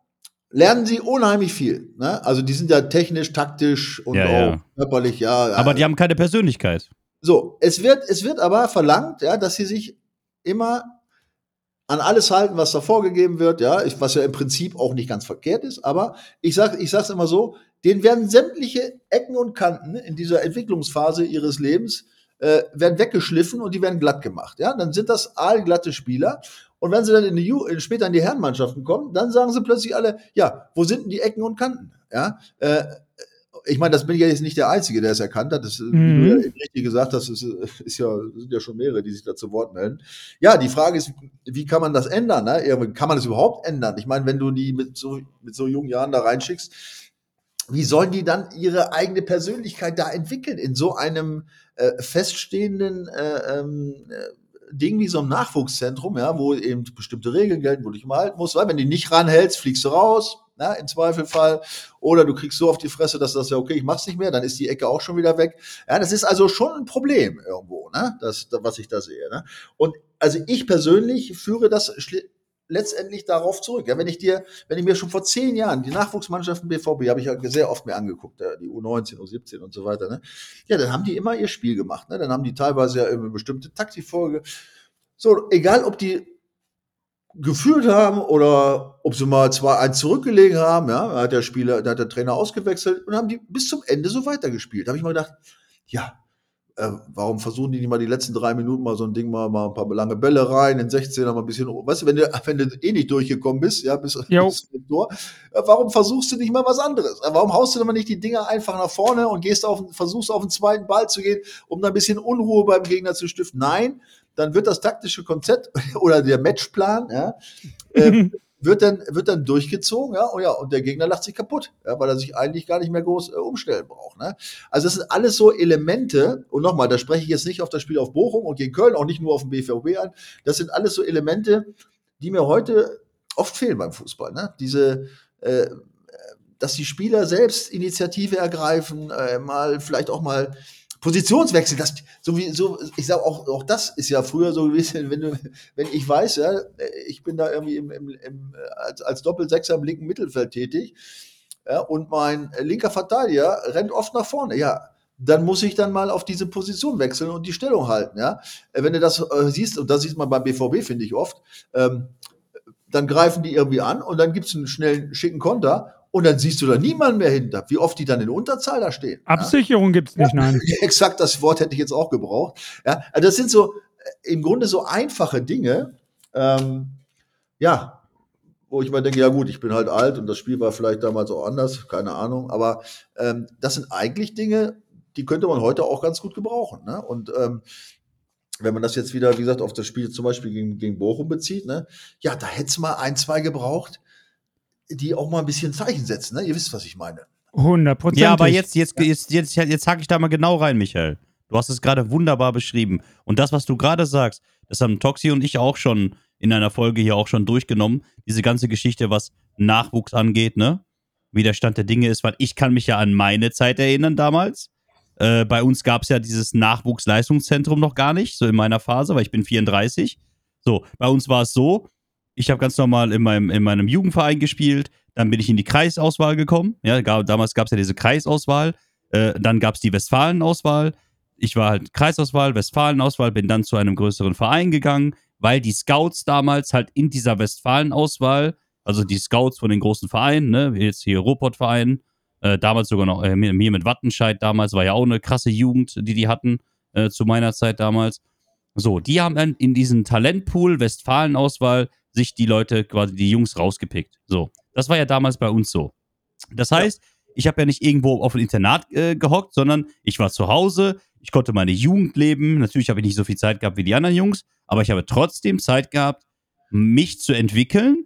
lernen sie unheimlich viel. Ne? Also die sind ja technisch, taktisch und ja, auch ja. körperlich, ja. Aber die haben keine Persönlichkeit. So, es wird, es wird aber verlangt, ja, dass sie sich immer an alles halten, was da vorgegeben wird, ja, was ja im Prinzip auch nicht ganz verkehrt ist, aber ich sag, ich sag's immer so, denen werden sämtliche Ecken und Kanten in dieser Entwicklungsphase ihres Lebens äh, werden weggeschliffen und die werden glatt gemacht, ja, dann sind das aalglatte Spieler und wenn sie dann in die Ju später in die Herrenmannschaften kommen, dann sagen sie plötzlich alle, ja, wo sind denn die Ecken und Kanten, ja, äh, ich meine, das bin ich ja jetzt nicht der Einzige, der es erkannt hat. Das, mhm. Wie du ja richtig gesagt hast, ist, ist ja, sind ja schon mehrere, die sich da zu Wort melden. Ja, die Frage ist, wie kann man das ändern? Ne? Kann man das überhaupt ändern? Ich meine, wenn du die mit so, mit so jungen Jahren da reinschickst, wie sollen die dann ihre eigene Persönlichkeit da entwickeln in so einem äh, feststehenden äh, ähm, äh, Ding wie so ein Nachwuchszentrum, ja, wo eben bestimmte Regeln gelten, wo du dich mal halten musst, weil wenn du nicht ranhältst, fliegst du raus, na, im Zweifelfall. Oder du kriegst so auf die Fresse, dass das ja okay, ich mach's nicht mehr, dann ist die Ecke auch schon wieder weg. Ja, das ist also schon ein Problem irgendwo, ne? Das, was ich da sehe. Ne? Und also ich persönlich führe das letztendlich darauf zurück. Ja, wenn ich dir, wenn ich mir schon vor zehn Jahren die Nachwuchsmannschaften BVB habe ich ja sehr oft mir angeguckt, die U19, U17 und so weiter, ne? Ja, dann haben die immer ihr Spiel gemacht, ne? Dann haben die teilweise ja eine bestimmte Taktikfolge. So, egal ob die geführt haben oder ob sie mal zwei eins zurückgelegen haben, ja, da hat der Spieler, da hat der Trainer ausgewechselt und haben die bis zum Ende so weitergespielt. Da habe ich mal gedacht, ja, äh, warum versuchen die nicht mal die letzten drei Minuten mal so ein Ding mal, mal ein paar lange Bälle rein, in 16 mal ein bisschen, weißt du, wenn du, wenn du eh nicht durchgekommen bist, ja, bis, bis zum Tor, äh, warum versuchst du nicht mal was anderes? Äh, warum haust du denn mal nicht die Dinger einfach nach vorne und gehst auf, versuchst auf den zweiten Ball zu gehen, um da ein bisschen Unruhe beim Gegner zu stiften? Nein, dann wird das taktische Konzept oder der Matchplan, ja, äh, wird dann, wird dann durchgezogen, ja, und ja, und der Gegner lacht sich kaputt, ja, weil er sich eigentlich gar nicht mehr groß äh, umstellen braucht, ne? Also das sind alles so Elemente, und nochmal, da spreche ich jetzt nicht auf das Spiel auf Bochum und gegen Köln, auch nicht nur auf den BVB an, das sind alles so Elemente, die mir heute oft fehlen beim Fußball, ne? Diese, äh, dass die Spieler selbst Initiative ergreifen, äh, mal vielleicht auch mal Positionswechsel, das, so wie, so, ich sag auch, auch das ist ja früher so gewesen, wenn du, wenn ich weiß, ja, ich bin da irgendwie im, im, im, als, als Doppelsechser im linken Mittelfeld tätig, ja, und mein linker Verteidiger rennt oft nach vorne, ja, dann muss ich dann mal auf diese Position wechseln und die Stellung halten, ja. Wenn du das äh, siehst, und das sieht man beim BVB, finde ich oft, ähm, dann greifen die irgendwie an und dann gibt es einen schnellen, schicken Konter und dann siehst du da niemanden mehr hinter. Wie oft die dann in Unterzahl da stehen. Absicherung ja? gibt's nicht, nein. Exakt, das Wort hätte ich jetzt auch gebraucht. Ja, also das sind so äh, im Grunde so einfache Dinge, ähm, ja, wo ich mal denke, ja gut, ich bin halt alt und das Spiel war vielleicht damals auch anders, keine Ahnung, aber ähm, das sind eigentlich Dinge, die könnte man heute auch ganz gut gebrauchen. Ne? Und ähm, wenn man das jetzt wieder, wie gesagt, auf das Spiel zum Beispiel gegen, gegen Bochum bezieht, ne, ja, da hätte es mal ein, zwei gebraucht, die auch mal ein bisschen Zeichen setzen. Ne? Ihr wisst, was ich meine. 100 Prozent. Ja, aber jetzt, jetzt, jetzt, jetzt, jetzt hake ich da mal genau rein, Michael. Du hast es gerade wunderbar beschrieben. Und das, was du gerade sagst, das haben Toxi und ich auch schon in einer Folge hier auch schon durchgenommen. Diese ganze Geschichte, was Nachwuchs angeht, ne? Wie der Stand der Dinge ist, weil ich kann mich ja an meine Zeit erinnern damals. Äh, bei uns gab es ja dieses Nachwuchsleistungszentrum noch gar nicht, so in meiner Phase, weil ich bin 34. So, bei uns war es so, ich habe ganz normal in meinem, in meinem Jugendverein gespielt, dann bin ich in die Kreisauswahl gekommen. Ja, gab, damals gab es ja diese Kreisauswahl, äh, dann gab es die Westfalenauswahl. Ich war halt Kreisauswahl, Westfalenauswahl, bin dann zu einem größeren Verein gegangen, weil die Scouts damals halt in dieser Westfalenauswahl, also die Scouts von den großen Vereinen, ne, jetzt hier Ruhrpott-Verein, äh, damals sogar noch äh, mir mit Wattenscheid damals, war ja auch eine krasse Jugend, die die hatten äh, zu meiner Zeit damals. So, die haben dann in diesen Talentpool Westfalenauswahl sich die Leute, quasi die Jungs rausgepickt. So, das war ja damals bei uns so. Das heißt, ich habe ja nicht irgendwo auf ein Internat äh, gehockt, sondern ich war zu Hause, ich konnte meine Jugend leben. Natürlich habe ich nicht so viel Zeit gehabt wie die anderen Jungs, aber ich habe trotzdem Zeit gehabt, mich zu entwickeln,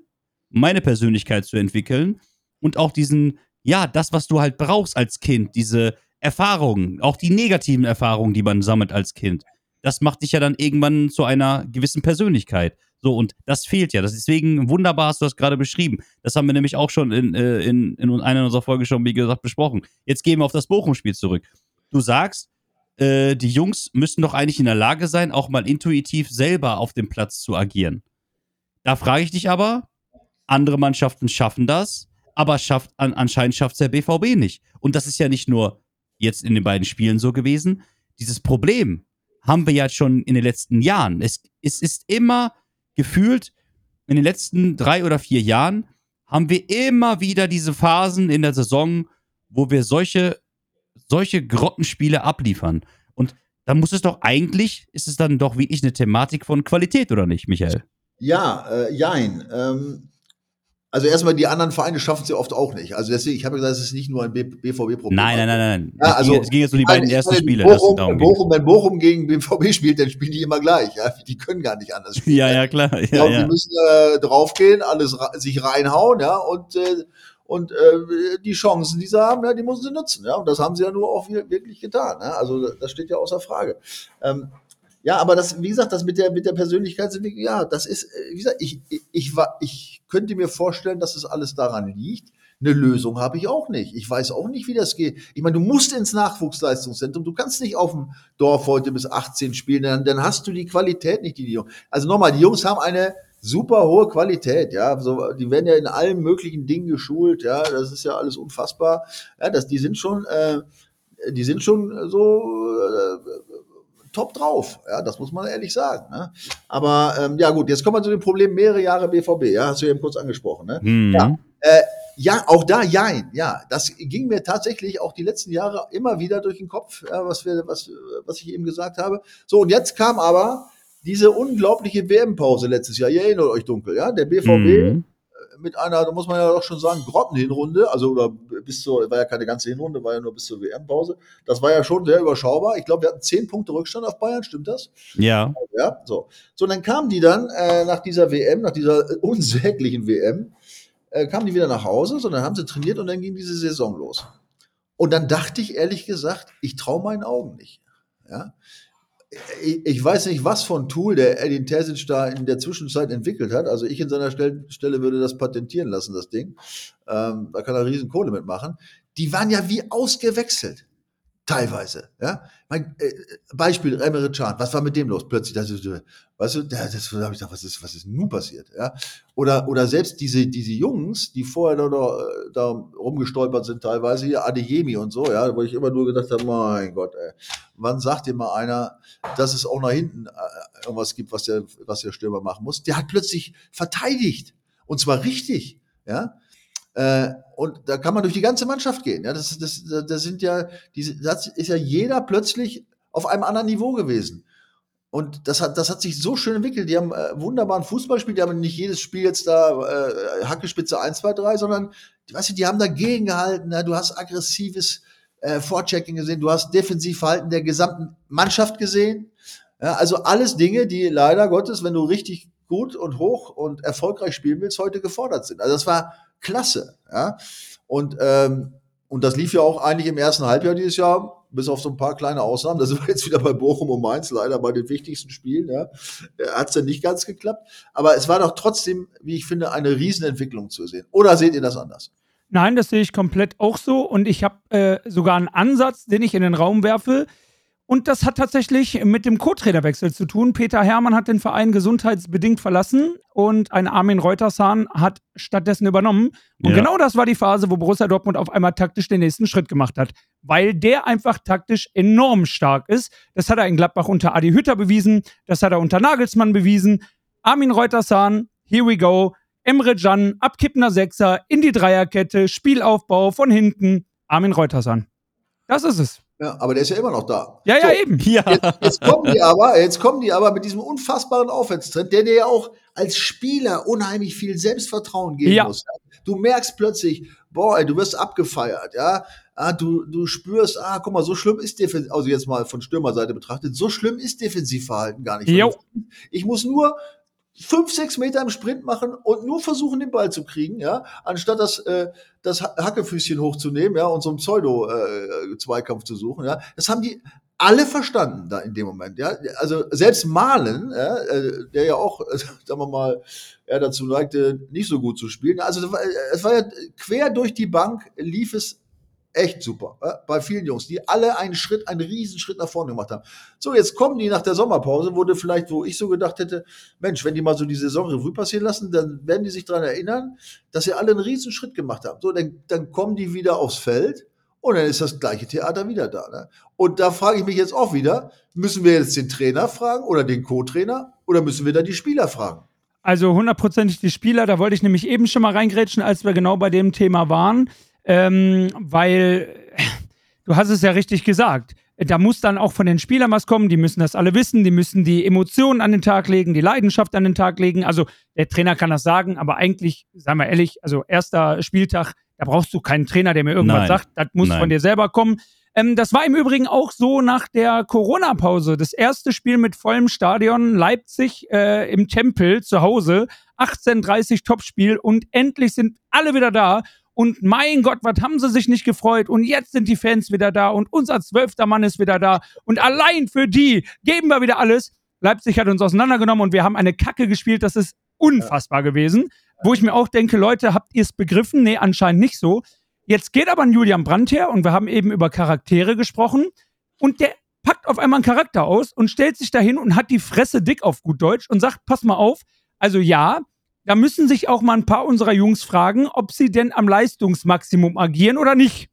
meine Persönlichkeit zu entwickeln und auch diesen, ja, das, was du halt brauchst als Kind, diese Erfahrungen, auch die negativen Erfahrungen, die man sammelt als Kind. Das macht dich ja dann irgendwann zu einer gewissen Persönlichkeit. So, und das fehlt ja. Deswegen wunderbar, hast du das gerade beschrieben. Das haben wir nämlich auch schon in, äh, in, in einer unserer Folgen schon, wie gesagt, besprochen. Jetzt gehen wir auf das Bochum-Spiel zurück. Du sagst, äh, die Jungs müssten doch eigentlich in der Lage sein, auch mal intuitiv selber auf dem Platz zu agieren. Da frage ich dich aber, andere Mannschaften schaffen das, aber schafft, an, anscheinend schafft es der BVB nicht. Und das ist ja nicht nur jetzt in den beiden Spielen so gewesen. Dieses Problem haben wir ja schon in den letzten Jahren. Es, es ist immer gefühlt, in den letzten drei oder vier Jahren haben wir immer wieder diese Phasen in der Saison, wo wir solche solche Grottenspiele abliefern. Und dann muss es doch eigentlich, ist es dann doch wirklich eine Thematik von Qualität, oder nicht, Michael? Ja, äh, jein. Ähm, also erstmal, die anderen Vereine schaffen es ja oft auch nicht. Also deswegen, ich habe gesagt, es ist nicht nur ein BVB-Problem. Nein, nein, nein, nein. Ja, also, es ging jetzt um die beiden ersten Spiele. Bochum, wenn, Bochum, wenn Bochum gegen BVB spielt, dann spielen die immer gleich. Ja? Die können gar nicht anders spielen. Ja, ja, klar. Ja, ja, ja. Die müssen äh, draufgehen, alles sich reinhauen, ja, und äh, und äh, die Chancen, die sie haben, ja, die müssen sie nutzen. Ja? Und das haben sie ja nur auch wirklich getan. Ja? Also das steht ja außer Frage. Ähm, ja, aber das, wie gesagt, das mit der, mit der Persönlichkeitsentwicklung, ja, das ist, äh, wie gesagt, ich, ich, ich, ich könnte mir vorstellen, dass es alles daran liegt. Eine Lösung habe ich auch nicht. Ich weiß auch nicht, wie das geht. Ich meine, du musst ins Nachwuchsleistungszentrum. Du kannst nicht auf dem Dorf heute bis 18 spielen, dann, dann hast du die Qualität nicht, die die Jungs. Also nochmal, die Jungs haben eine super hohe Qualität, ja. So, die werden ja in allen möglichen Dingen geschult, ja. Das ist ja alles unfassbar. Ja, das, die sind schon, äh, die sind schon so äh, top drauf, ja. Das muss man ehrlich sagen. Ne? Aber ähm, ja gut, jetzt kommen wir zu dem Problem mehrere Jahre BVB, ja. Hast du eben kurz angesprochen, ne? Mhm. Ja. Äh, ja, auch da, jein, ja. Das ging mir tatsächlich auch die letzten Jahre immer wieder durch den Kopf, ja, was, wir, was, was ich eben gesagt habe. So, und jetzt kam aber diese unglaubliche WM-Pause letztes Jahr, ihr erinnert euch dunkel, ja, der BVB Mhm. Mit einer, da muss man ja doch schon sagen, Grottenhinrunde, also oder bis zur, war ja keine ganze Hinrunde, war ja nur bis zur WM-Pause. Das war ja schon sehr überschaubar. Ich glaube, wir hatten zehn Punkte Rückstand auf Bayern, stimmt das? Ja. Ja, so. So, und dann kamen die dann äh, nach dieser WM, nach dieser unsäglichen WM, äh, kamen die wieder nach Hause, sondern haben sie trainiert und dann ging diese Saison los. Und dann dachte ich ehrlich gesagt, ich traue meinen Augen nicht. Ja? Ich, weiß nicht, was ein Tool der Edin Terzic da in der Zwischenzeit entwickelt hat. Also ich in seiner Stelle, Stelle würde das patentieren lassen, das Ding. Ähm, da kann er riesen Kohle mitmachen. Die waren ja wie ausgewechselt. Teilweise, ja. Mein, äh, Beispiel, Emre Can, was war mit dem los? Plötzlich, das ist, weißt du, das, das habe ich gedacht, was ist, was ist nun passiert, ja? Oder, oder selbst diese, diese Jungs, die vorher da, da, da rumgestolpert sind, teilweise hier Adeyemi und so, ja, wo ich immer nur gedacht habe, mein Gott, ey, wann sagt dir mal einer, dass es auch nach hinten äh, irgendwas gibt, was der, was der Stürmer machen muss? Der hat plötzlich verteidigt. Und zwar richtig, ja. Äh, und da kann man durch die ganze Mannschaft gehen. Ja, das, das, das sind ja, diese, das ist ja jeder plötzlich auf einem anderen Niveau gewesen. Und das hat, das hat sich so schön entwickelt. Die haben äh, wunderbaren Fußballspiel. Die haben nicht jedes Spiel jetzt da äh, Hackespitze 1, 2, 3, sondern, weißt du, die haben dagegen gehalten. Ja? Du hast aggressives äh, Vorchecking gesehen. Du hast Defensivverhalten der gesamten Mannschaft gesehen. Ja, also alles Dinge, die leider Gottes, wenn du richtig gut und hoch und erfolgreich spielen willst, heute gefordert sind. Also das war klasse. Ja? Und, ähm, und das lief ja auch eigentlich im ersten Halbjahr dieses Jahr, bis auf so ein paar kleine Ausnahmen. Das war jetzt wieder bei Bochum und Mainz, leider bei den wichtigsten Spielen. Ja? Hat es ja nicht ganz geklappt. Aber es war doch trotzdem, wie ich finde, eine Riesenentwicklung zu sehen. Oder seht ihr das anders? Nein, das sehe ich komplett auch so. Und ich habe äh, sogar einen Ansatz, den ich in den Raum werfe. Und das hat tatsächlich mit dem Co-Trainerwechsel zu tun. Peter Hermann hat den Verein gesundheitsbedingt verlassen und ein Armin Reutershahn hat stattdessen übernommen. Und Ja. genau das war die Phase, wo Borussia Dortmund auf einmal taktisch den nächsten Schritt gemacht hat. Weil der einfach taktisch enorm stark ist. Das hat er in Gladbach unter Adi Hütter bewiesen. Das hat er unter Nagelsmann bewiesen. Armin Reutershahn, here we go. Emre Can, abkippender Sechser, in die Dreierkette, Spielaufbau von hinten. Armin Reutershahn. Das ist es. Ja, aber der ist ja immer noch da. Ja, ja, So, eben. Ja. Jetzt, jetzt kommen die aber, jetzt kommen die aber mit diesem unfassbaren Aufwärtstrend, der dir ja auch als Spieler unheimlich viel Selbstvertrauen geben Ja. muss. Du merkst plötzlich, boah, ey, du wirst abgefeiert, ja. Ah, du, du spürst, ah, guck mal, so schlimm ist Defensiv, also jetzt mal von Stürmerseite betrachtet, so schlimm ist Defensivverhalten gar nicht. Jo. Ich muss nur fünf, sechs Meter im Sprint machen und nur versuchen, den Ball zu kriegen, ja, anstatt das, äh, das Ha- Hackefüßchen hochzunehmen, ja, und so einen Pseudo-Zweikampf zu suchen, ja. Das haben die alle verstanden da in dem Moment, ja. Also selbst Malen, ja, äh, der ja auch, äh, sagen wir mal, er dazu neigte, nicht so gut zu spielen. Also das war- es war ja quer durch die Bank lief es echt super ja, bei vielen Jungs, die alle einen Schritt, einen riesen Schritt nach vorne gemacht haben. So, jetzt kommen die nach der Sommerpause, wurde vielleicht, wo ich so gedacht hätte, Mensch, wenn die mal so die Saison Revue passieren lassen, dann werden die sich daran erinnern, dass sie alle einen riesen Schritt gemacht haben. So, dann, dann kommen die wieder aufs Feld und dann ist das gleiche Theater wieder da. Ne? Und da frage ich mich jetzt auch wieder, müssen wir jetzt den Trainer fragen oder den Co-Trainer oder müssen wir da die Spieler fragen? Also hundertprozentig die Spieler, da wollte ich nämlich eben schon mal reingrätschen, als wir genau bei dem Thema waren, ähm, weil du hast es ja richtig gesagt. Da muss dann auch von den Spielern was kommen, die müssen das alle wissen, die müssen die Emotionen an den Tag legen, die Leidenschaft an den Tag legen. Also der Trainer kann das sagen, aber eigentlich, sagen wir ehrlich, also erster Spieltag, da brauchst du keinen Trainer, der mir irgendwas Nein. sagt, das muss Nein. von dir selber kommen. Ähm, das war im Übrigen auch so nach der Corona-Pause. Das erste Spiel mit vollem Stadion, Leipzig äh, im Tempel zu Hause, 18:30 Topspiel und endlich sind alle wieder da. Und mein Gott, was haben sie sich nicht gefreut? Und jetzt sind die Fans wieder da und unser zwölfter Mann ist wieder da. Und allein für die geben wir wieder alles. Leipzig hat uns auseinandergenommen und wir haben eine Kacke gespielt. Das ist unfassbar gewesen. Wo ich mir auch denke, Leute, habt ihr es begriffen? Nee, anscheinend nicht so. Jetzt geht aber ein Julian Brandt her und wir haben eben über Charaktere gesprochen und der packt auf einmal einen Charakter aus und stellt sich dahin und hat die Fresse dick auf gut Deutsch und sagt, pass mal auf, also ja, da müssen sich auch mal ein paar unserer Jungs fragen, ob sie denn am Leistungsmaximum agieren oder nicht.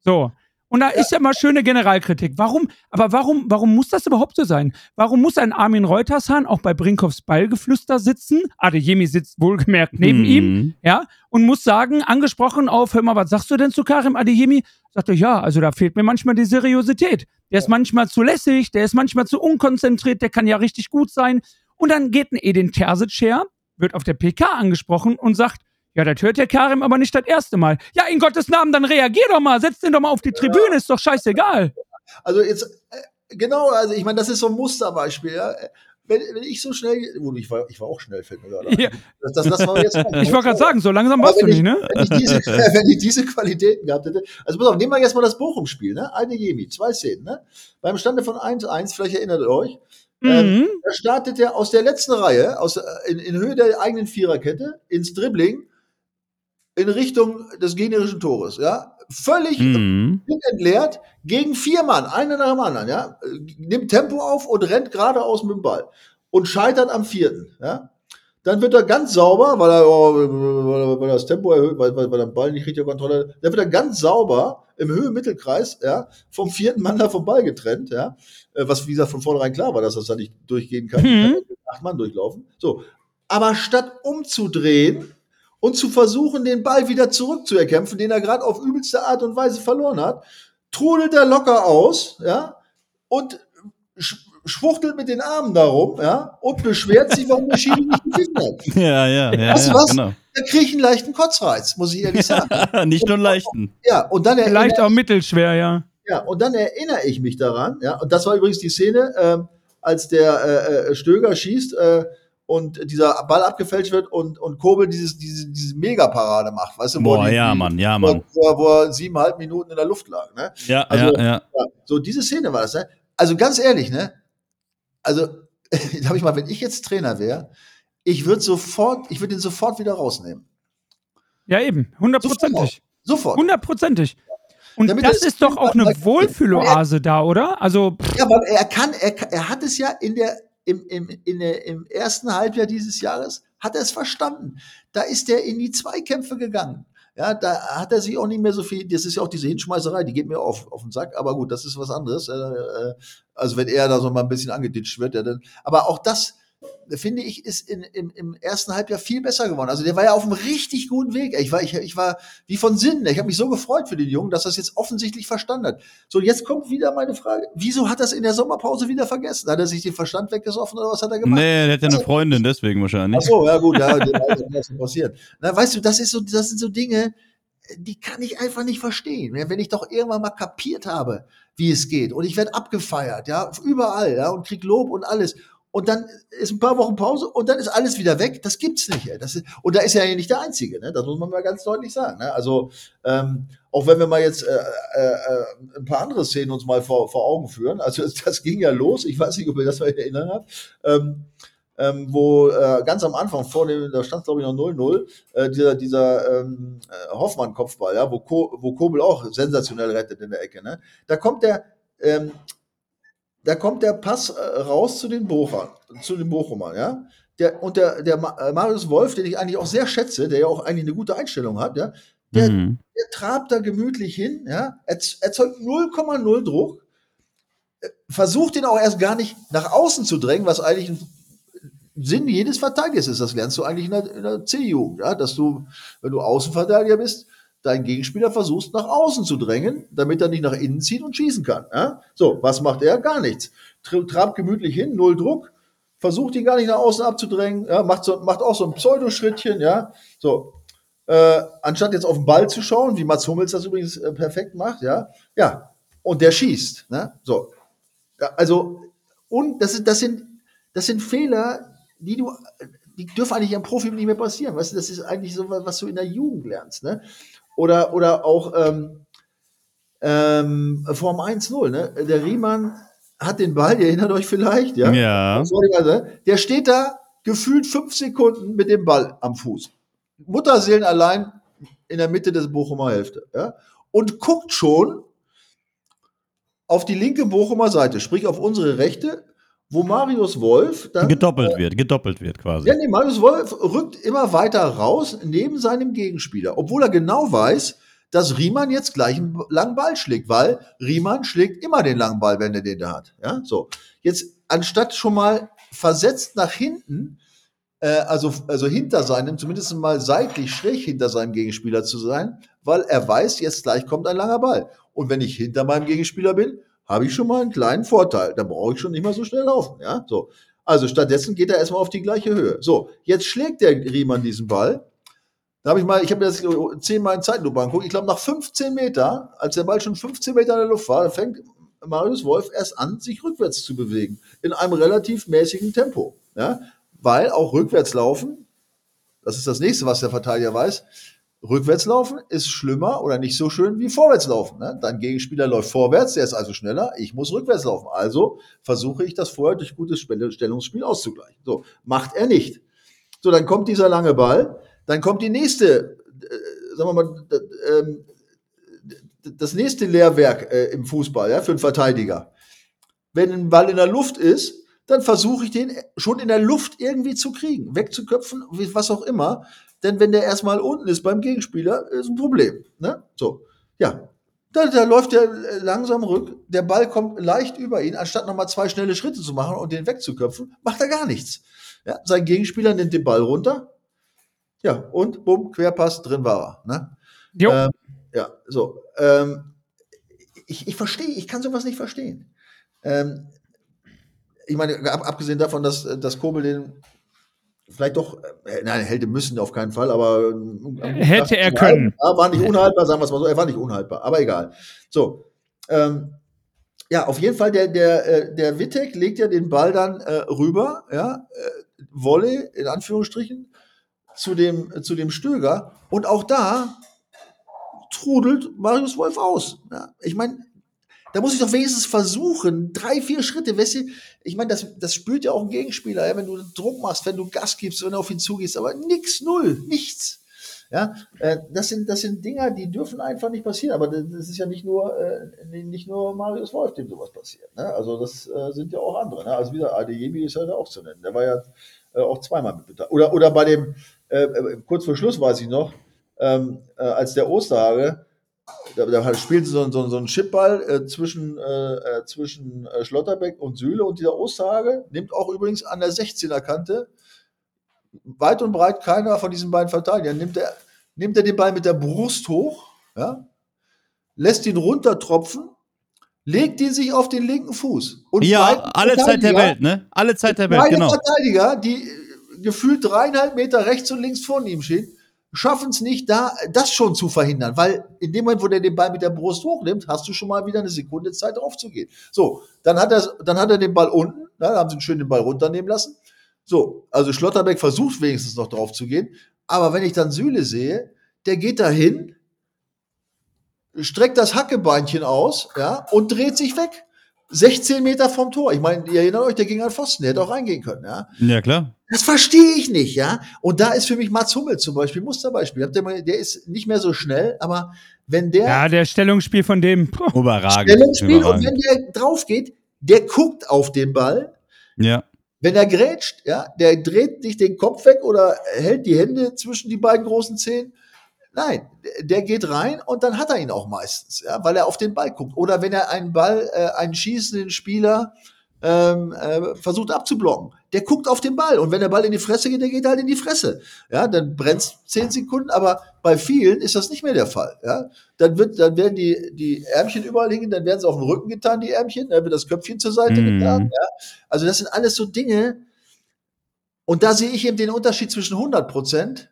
So. Und da ist ja mal schöne Generalkritik. Warum, aber warum, warum muss das überhaupt so sein? Warum muss ein Armin Reutershahn auch bei Brinkhoffs Ballgeflüster sitzen? Adeyemi sitzt wohlgemerkt neben Hm. ihm, ja, und muss sagen, angesprochen auf, hör mal, was sagst du denn zu Karim Adeyemi? Sagt er, ja, also da fehlt mir manchmal die Seriosität. Der ist manchmal zu lässig, der ist manchmal zu unkonzentriert, der kann ja richtig gut sein. Und dann geht ein Edin Terzic her, wird auf der PK angesprochen und sagt, ja, das hört der Karim aber nicht das erste Mal. Ja, in Gottes Namen, dann reagier doch mal, setz den doch mal auf die Tribüne, ist doch scheißegal. Also jetzt, äh, genau, also ich meine, das ist so ein Musterbeispiel. Ja? Wenn, wenn ich so schnell, gut, ich war, ich war auch schnell, fällt mir gerade. Ja. Das, das jetzt mal. Ich wollte gerade sagen, so langsam warst du wenn ich, nicht, ne? Wenn ich, diese, wenn ich diese Qualitäten gehabt hätte. Also pass auf, nehmen wir jetzt mal das Bochum-Spiel, ne? Eine Jemi, zwei Szenen, ne? Beim Stande von 1-1, vielleicht erinnert ihr euch, ähm, Mhm. da startet er aus der letzten Reihe, aus, äh, in, in Höhe der eigenen Viererkette, ins Dribbling in Richtung des gegnerischen Tores, ja? Völlig Hm. entleert gegen vier Mann, einer nach dem anderen, ja, nimmt Tempo auf und rennt geradeaus mit dem Ball und scheitert am vierten, ja. Dann wird er ganz sauber, weil er, oh, weil er, das Tempo erhöht, weil, weil, weil er den Ball nicht richtig Kontrolle hat. Dann wird er ganz sauber im Höhe-Mittelkreis, ja, vom vierten Mann da vom Ball getrennt, ja. Äh, Was, wie gesagt, von vornherein klar war, dass das da nicht durchgehen kann. Mhm. Kann acht Mann durchlaufen. So. Aber statt umzudrehen und zu versuchen, den Ball wieder zurückzuerkämpfen, den er gerade auf übelste Art und Weise verloren hat, trudelt er locker aus, ja, und schwuchtelt mit den Armen darum, ja, und beschwert sich, warum der Schiri nicht gepfiffen hat. Ja, ja, ja. Weißt du was? Genau. Da kriege ich einen leichten Kotzreiz, muss ich ehrlich sagen. Nicht nur einen leichten. Ja, und dann Vielleicht auch mittelschwer, ja. ja, und dann erinnere ich mich daran, ja, und das war übrigens die Szene, ähm, als der äh, äh, Stöger schießt äh, und dieser Ball abgefälscht wird und, und Kobel dieses, diese, diese Megaparade macht, weißt du? wo Boah, die- ja, die- Mann, ja, Wo, Mann. wo, er- wo er siebeneinhalb Minuten in der Luft lag, ne? Ja, Also- ja, ja. Ja, so diese Szene war das, ne? Also ganz ehrlich, ne? Also, sag ich mal, wenn ich jetzt Trainer wäre, ich würde sofort, ich würde ihn sofort wieder rausnehmen. Ja, eben. Hundertprozentig. Sofort. Hundertprozentig. Und Damit das das- ist doch auch eine Wohlfühloase da, oder? Also, pff, Ja, weil er kann, er, er hat es ja in der, im, im, in der, im ersten Halbjahr dieses Jahres, hat er es verstanden. Da ist er in die Zweikämpfe gegangen. Ja, da hat er sich auch nicht mehr so viel, das ist ja auch diese Hinschmeißerei, die geht mir auf, auf den Sack, aber gut, das ist was anderes. Äh, äh, also wenn er da so mal ein bisschen angeditscht wird, ja, dann, aber auch das, finde ich, ist in, im, im ersten Halbjahr viel besser geworden. Also der war ja auf einem richtig guten Weg. Ich war, ich, ich war wie von Sinnen. Ich habe mich so gefreut für den Jungen, dass er es jetzt offensichtlich verstanden hat. So, jetzt kommt wieder meine Frage. Wieso hat er es in der Sommerpause wieder vergessen? Hat er sich den Verstand weggesoffen oder was hat er gemacht? Nee, der hat ja eine Freundin, deswegen wahrscheinlich. Ach so, ja gut, ja, das ist passiert. Na, weißt du, das ist so, das sind so Dinge, die kann ich einfach nicht verstehen. Wenn ich doch irgendwann mal kapiert habe, wie es geht und ich werde abgefeiert, ja, überall, ja, und krieg Lob und alles. Und dann ist ein paar Wochen Pause und dann ist alles wieder weg. Das gibt's nicht. Ey. Das ist, und da ist er ja nicht der Einzige. Ne? Das muss man mal ganz deutlich sagen. Ne? Also ähm, auch wenn wir mal jetzt äh, äh, äh, ein paar andere Szenen uns mal vor, vor Augen führen. Also das, ging ja los. Ich weiß nicht, ob ihr das mal erinnern habt. Ähm, ähm, wo äh, ganz am Anfang vor dem, da stand glaube ich noch 0-0, äh, dieser, dieser ähm, äh, Hoffmann-Kopfball, ja, wo, Ko, wo Kobel auch sensationell rettet in der Ecke. Ne? Da kommt der, ähm, da kommt der Pass äh, raus zu den Bochern, zu den Bochumern, ja. Der, und der, der äh, Marius Wolf, den ich eigentlich auch sehr schätze, der ja auch eigentlich eine gute Einstellung hat, ja, der, Mhm. der trabt da gemütlich hin, ja, erz- erzeugt 0,0 Druck, äh, versucht den auch erst gar nicht nach außen zu drängen, was eigentlich ein Sinn jedes Verteidigers ist. Das lernst du eigentlich in der, in der C-Jugend, ja, dass du, wenn du Außenverteidiger bist, deinen Gegenspieler versuchst nach außen zu drängen, damit er nicht nach innen zieht und schießen kann. Ja? So, was macht er? Gar nichts. Tra- Trabt gemütlich hin, null Druck, versucht ihn gar nicht nach außen abzudrängen, ja? macht, so, macht auch so ein Pseudoschrittchen, ja. So, äh, anstatt jetzt auf den Ball zu schauen, wie Mats Hummels das übrigens äh, perfekt macht, ja, ja, und der schießt, ne? So, ja, also und das sind das sind das sind Fehler, die du die dürfen eigentlich am Profi nicht mehr passieren, weißt du, das ist eigentlich so was, was du in der Jugend lernst, ne? Oder oder auch ähm, ähm, Form 1-0, ne? Der Riemann hat den Ball, ihr erinnert euch vielleicht, ja? Ja. Sagen. Der steht da gefühlt fünf Sekunden mit dem Ball am Fuß. Mutterseelen allein in der Mitte des Bochumer Hälfte. Ja? Und guckt schon auf die linke Bochumer Seite, sprich auf unsere rechte, wo Marius Wolf dann. Gedoppelt wird, gedoppelt wird quasi. Ja, nee, Marius Wolf rückt immer weiter raus neben seinem Gegenspieler, obwohl er genau weiß, dass Riemann jetzt gleich einen langen Ball schlägt, weil Riemann schlägt immer den langen Ball, wenn er den da hat. Ja, so. Jetzt, anstatt schon mal versetzt nach hinten, äh, also, also hinter seinem, zumindest mal seitlich schräg hinter seinem Gegenspieler zu sein, weil er weiß, jetzt gleich kommt ein langer Ball. Und wenn ich hinter meinem Gegenspieler bin, habe ich schon mal einen kleinen Vorteil. Dann brauche ich schon nicht mehr so schnell laufen. Ja, so. Also stattdessen geht er erstmal auf die gleiche Höhe. So, jetzt schlägt der Riemann diesen Ball. Da habe ich mal, ich habe mir das zehnmal in Zeitlupe angeguckt. Ich glaube, nach 15 Meter, als der Ball schon 15 Meter in der Luft war, fängt Marius Wolf erst an, sich rückwärts zu bewegen. In einem relativ mäßigen Tempo. Ja? Weil auch rückwärts laufen, das ist das nächste, was der Verteidiger weiß, rückwärts laufen ist schlimmer oder nicht so schön wie vorwärts laufen. Ne? Dein Gegenspieler läuft vorwärts, der ist also schneller, ich muss rückwärts laufen. Also versuche ich das vorher durch gutes Stellungsspiel auszugleichen. So, macht er nicht. So, dann kommt dieser lange Ball, dann kommt die nächste, äh, sagen wir mal, ähm, das nächste Lehrwerk äh, im Fußball, ja, für einen Verteidiger. Wenn ein Ball in der Luft ist, dann versuche ich den schon in der Luft irgendwie zu kriegen, wegzuköpfen, was auch immer. Denn wenn der erstmal unten ist beim Gegenspieler, ist ein Problem. Ne? So, ja. Da, da läuft er äh, langsam rück, der Ball kommt leicht über ihn, anstatt nochmal zwei schnelle Schritte zu machen und den wegzuköpfen, macht er gar nichts. Ja, sein Gegenspieler nimmt den Ball runter, ja, und bumm, Querpass, drin war er. Ne? jo, Ähm, ja, so. Ähm, ich, ich verstehe, ich kann sowas nicht verstehen. Ähm, ich meine, ab, abgesehen davon, dass, dass Kobel den vielleicht doch, äh, nein, hätte müssen auf keinen Fall, aber ähm, Hätte er können. War nicht unhaltbar, sagen wir es mal so, er war nicht unhaltbar, aber egal. So. Ähm, ja, auf jeden Fall, der, der, äh, der Wittek legt ja den Ball dann äh, rüber, ja, äh, Wolle, in Anführungsstrichen, zu dem, äh, zu dem Stöger. Und auch da trudelt Marius Wolf aus. Ja, ich meine, da muss ich doch wenigstens versuchen, drei, vier Schritte, weißt du, ich meine, das, das spürt ja auch ein Gegenspieler, ja, wenn du Druck machst, wenn du Gas gibst, du auf ihn zugehst, aber nix, null, nichts. Ja, äh, das sind, das sind Dinger, die dürfen einfach nicht passieren, aber das, ist ja nicht nur, äh, nicht nur Marius Wolf, dem sowas passiert, ne? Also, das äh, sind ja auch andere, ne? Also, wieder Adeyemi ist halt auch zu nennen, der war ja äh, auch zweimal mit beteiligt. Oder, oder bei dem, äh, äh, kurz vor Schluss weiß ich noch, ähm, äh, als der Osterhage, da, da spielt so, so, so ein Chipball äh, zwischen, äh, äh, zwischen äh, Schlotterbeck und Sühle und dieser Osterhage nimmt auch übrigens an der 16er Kante weit und breit keiner von diesen beiden Verteidigern nimmt er, nimmt er den Ball mit der Brust hoch, ja, lässt ihn runtertropfen, legt ihn sich auf den linken Fuß. Und Ja, alle Zeit der Welt, ne? Alle Zeit der Welt, genau. Verteidiger, die gefühlt dreieinhalb Meter rechts und links von ihm stehen, schaffen es nicht, da das schon zu verhindern, weil in dem Moment, wo der den Ball mit der Brust hochnimmt, hast du schon mal wieder eine Sekunde Zeit drauf zu gehen. So, dann hat er, dann hat er den Ball unten, da haben sie schön den Ball runternehmen lassen. So, also Schlotterbeck versucht wenigstens noch drauf zu gehen, aber wenn ich dann Süle sehe, der geht dahin, streckt das Hackebeinchen aus, ja, und dreht sich weg. 16 Meter vom Tor. Ich meine, ihr erinnert euch, der ging an Pfosten, der hätte auch reingehen können, ja. Ja, klar. Das verstehe ich nicht, ja. Und da ist für mich Mats Hummel zum Beispiel Musterbeispiel. Der ist nicht mehr so schnell, aber wenn der Ja, der Stellungsspiel von dem. puh. Überragend. Stellungsspiel und Überragend. wenn der drauf geht, der guckt auf den Ball. Ja. Wenn er grätscht, ja, der dreht nicht den Kopf weg oder hält die Hände zwischen die beiden großen Zehen. Nein, der geht rein und dann hat er ihn auch meistens, ja, weil er auf den Ball guckt. Oder wenn er einen Ball, äh, einen schießenden Spieler ähm, äh, versucht abzublocken, der guckt auf den Ball und wenn der Ball in die Fresse geht, der geht halt in die Fresse. Ja, dann brennt zehn Sekunden, aber bei vielen ist das nicht mehr der Fall. Ja, dann wird, dann werden die die Ärmchen überall hängen, dann werden sie auf den Rücken getan, die Ärmchen, dann wird das Köpfchen zur Seite Mhm. getan. Ja, also das sind alles so Dinge. Und da sehe ich eben den Unterschied zwischen 100 Prozent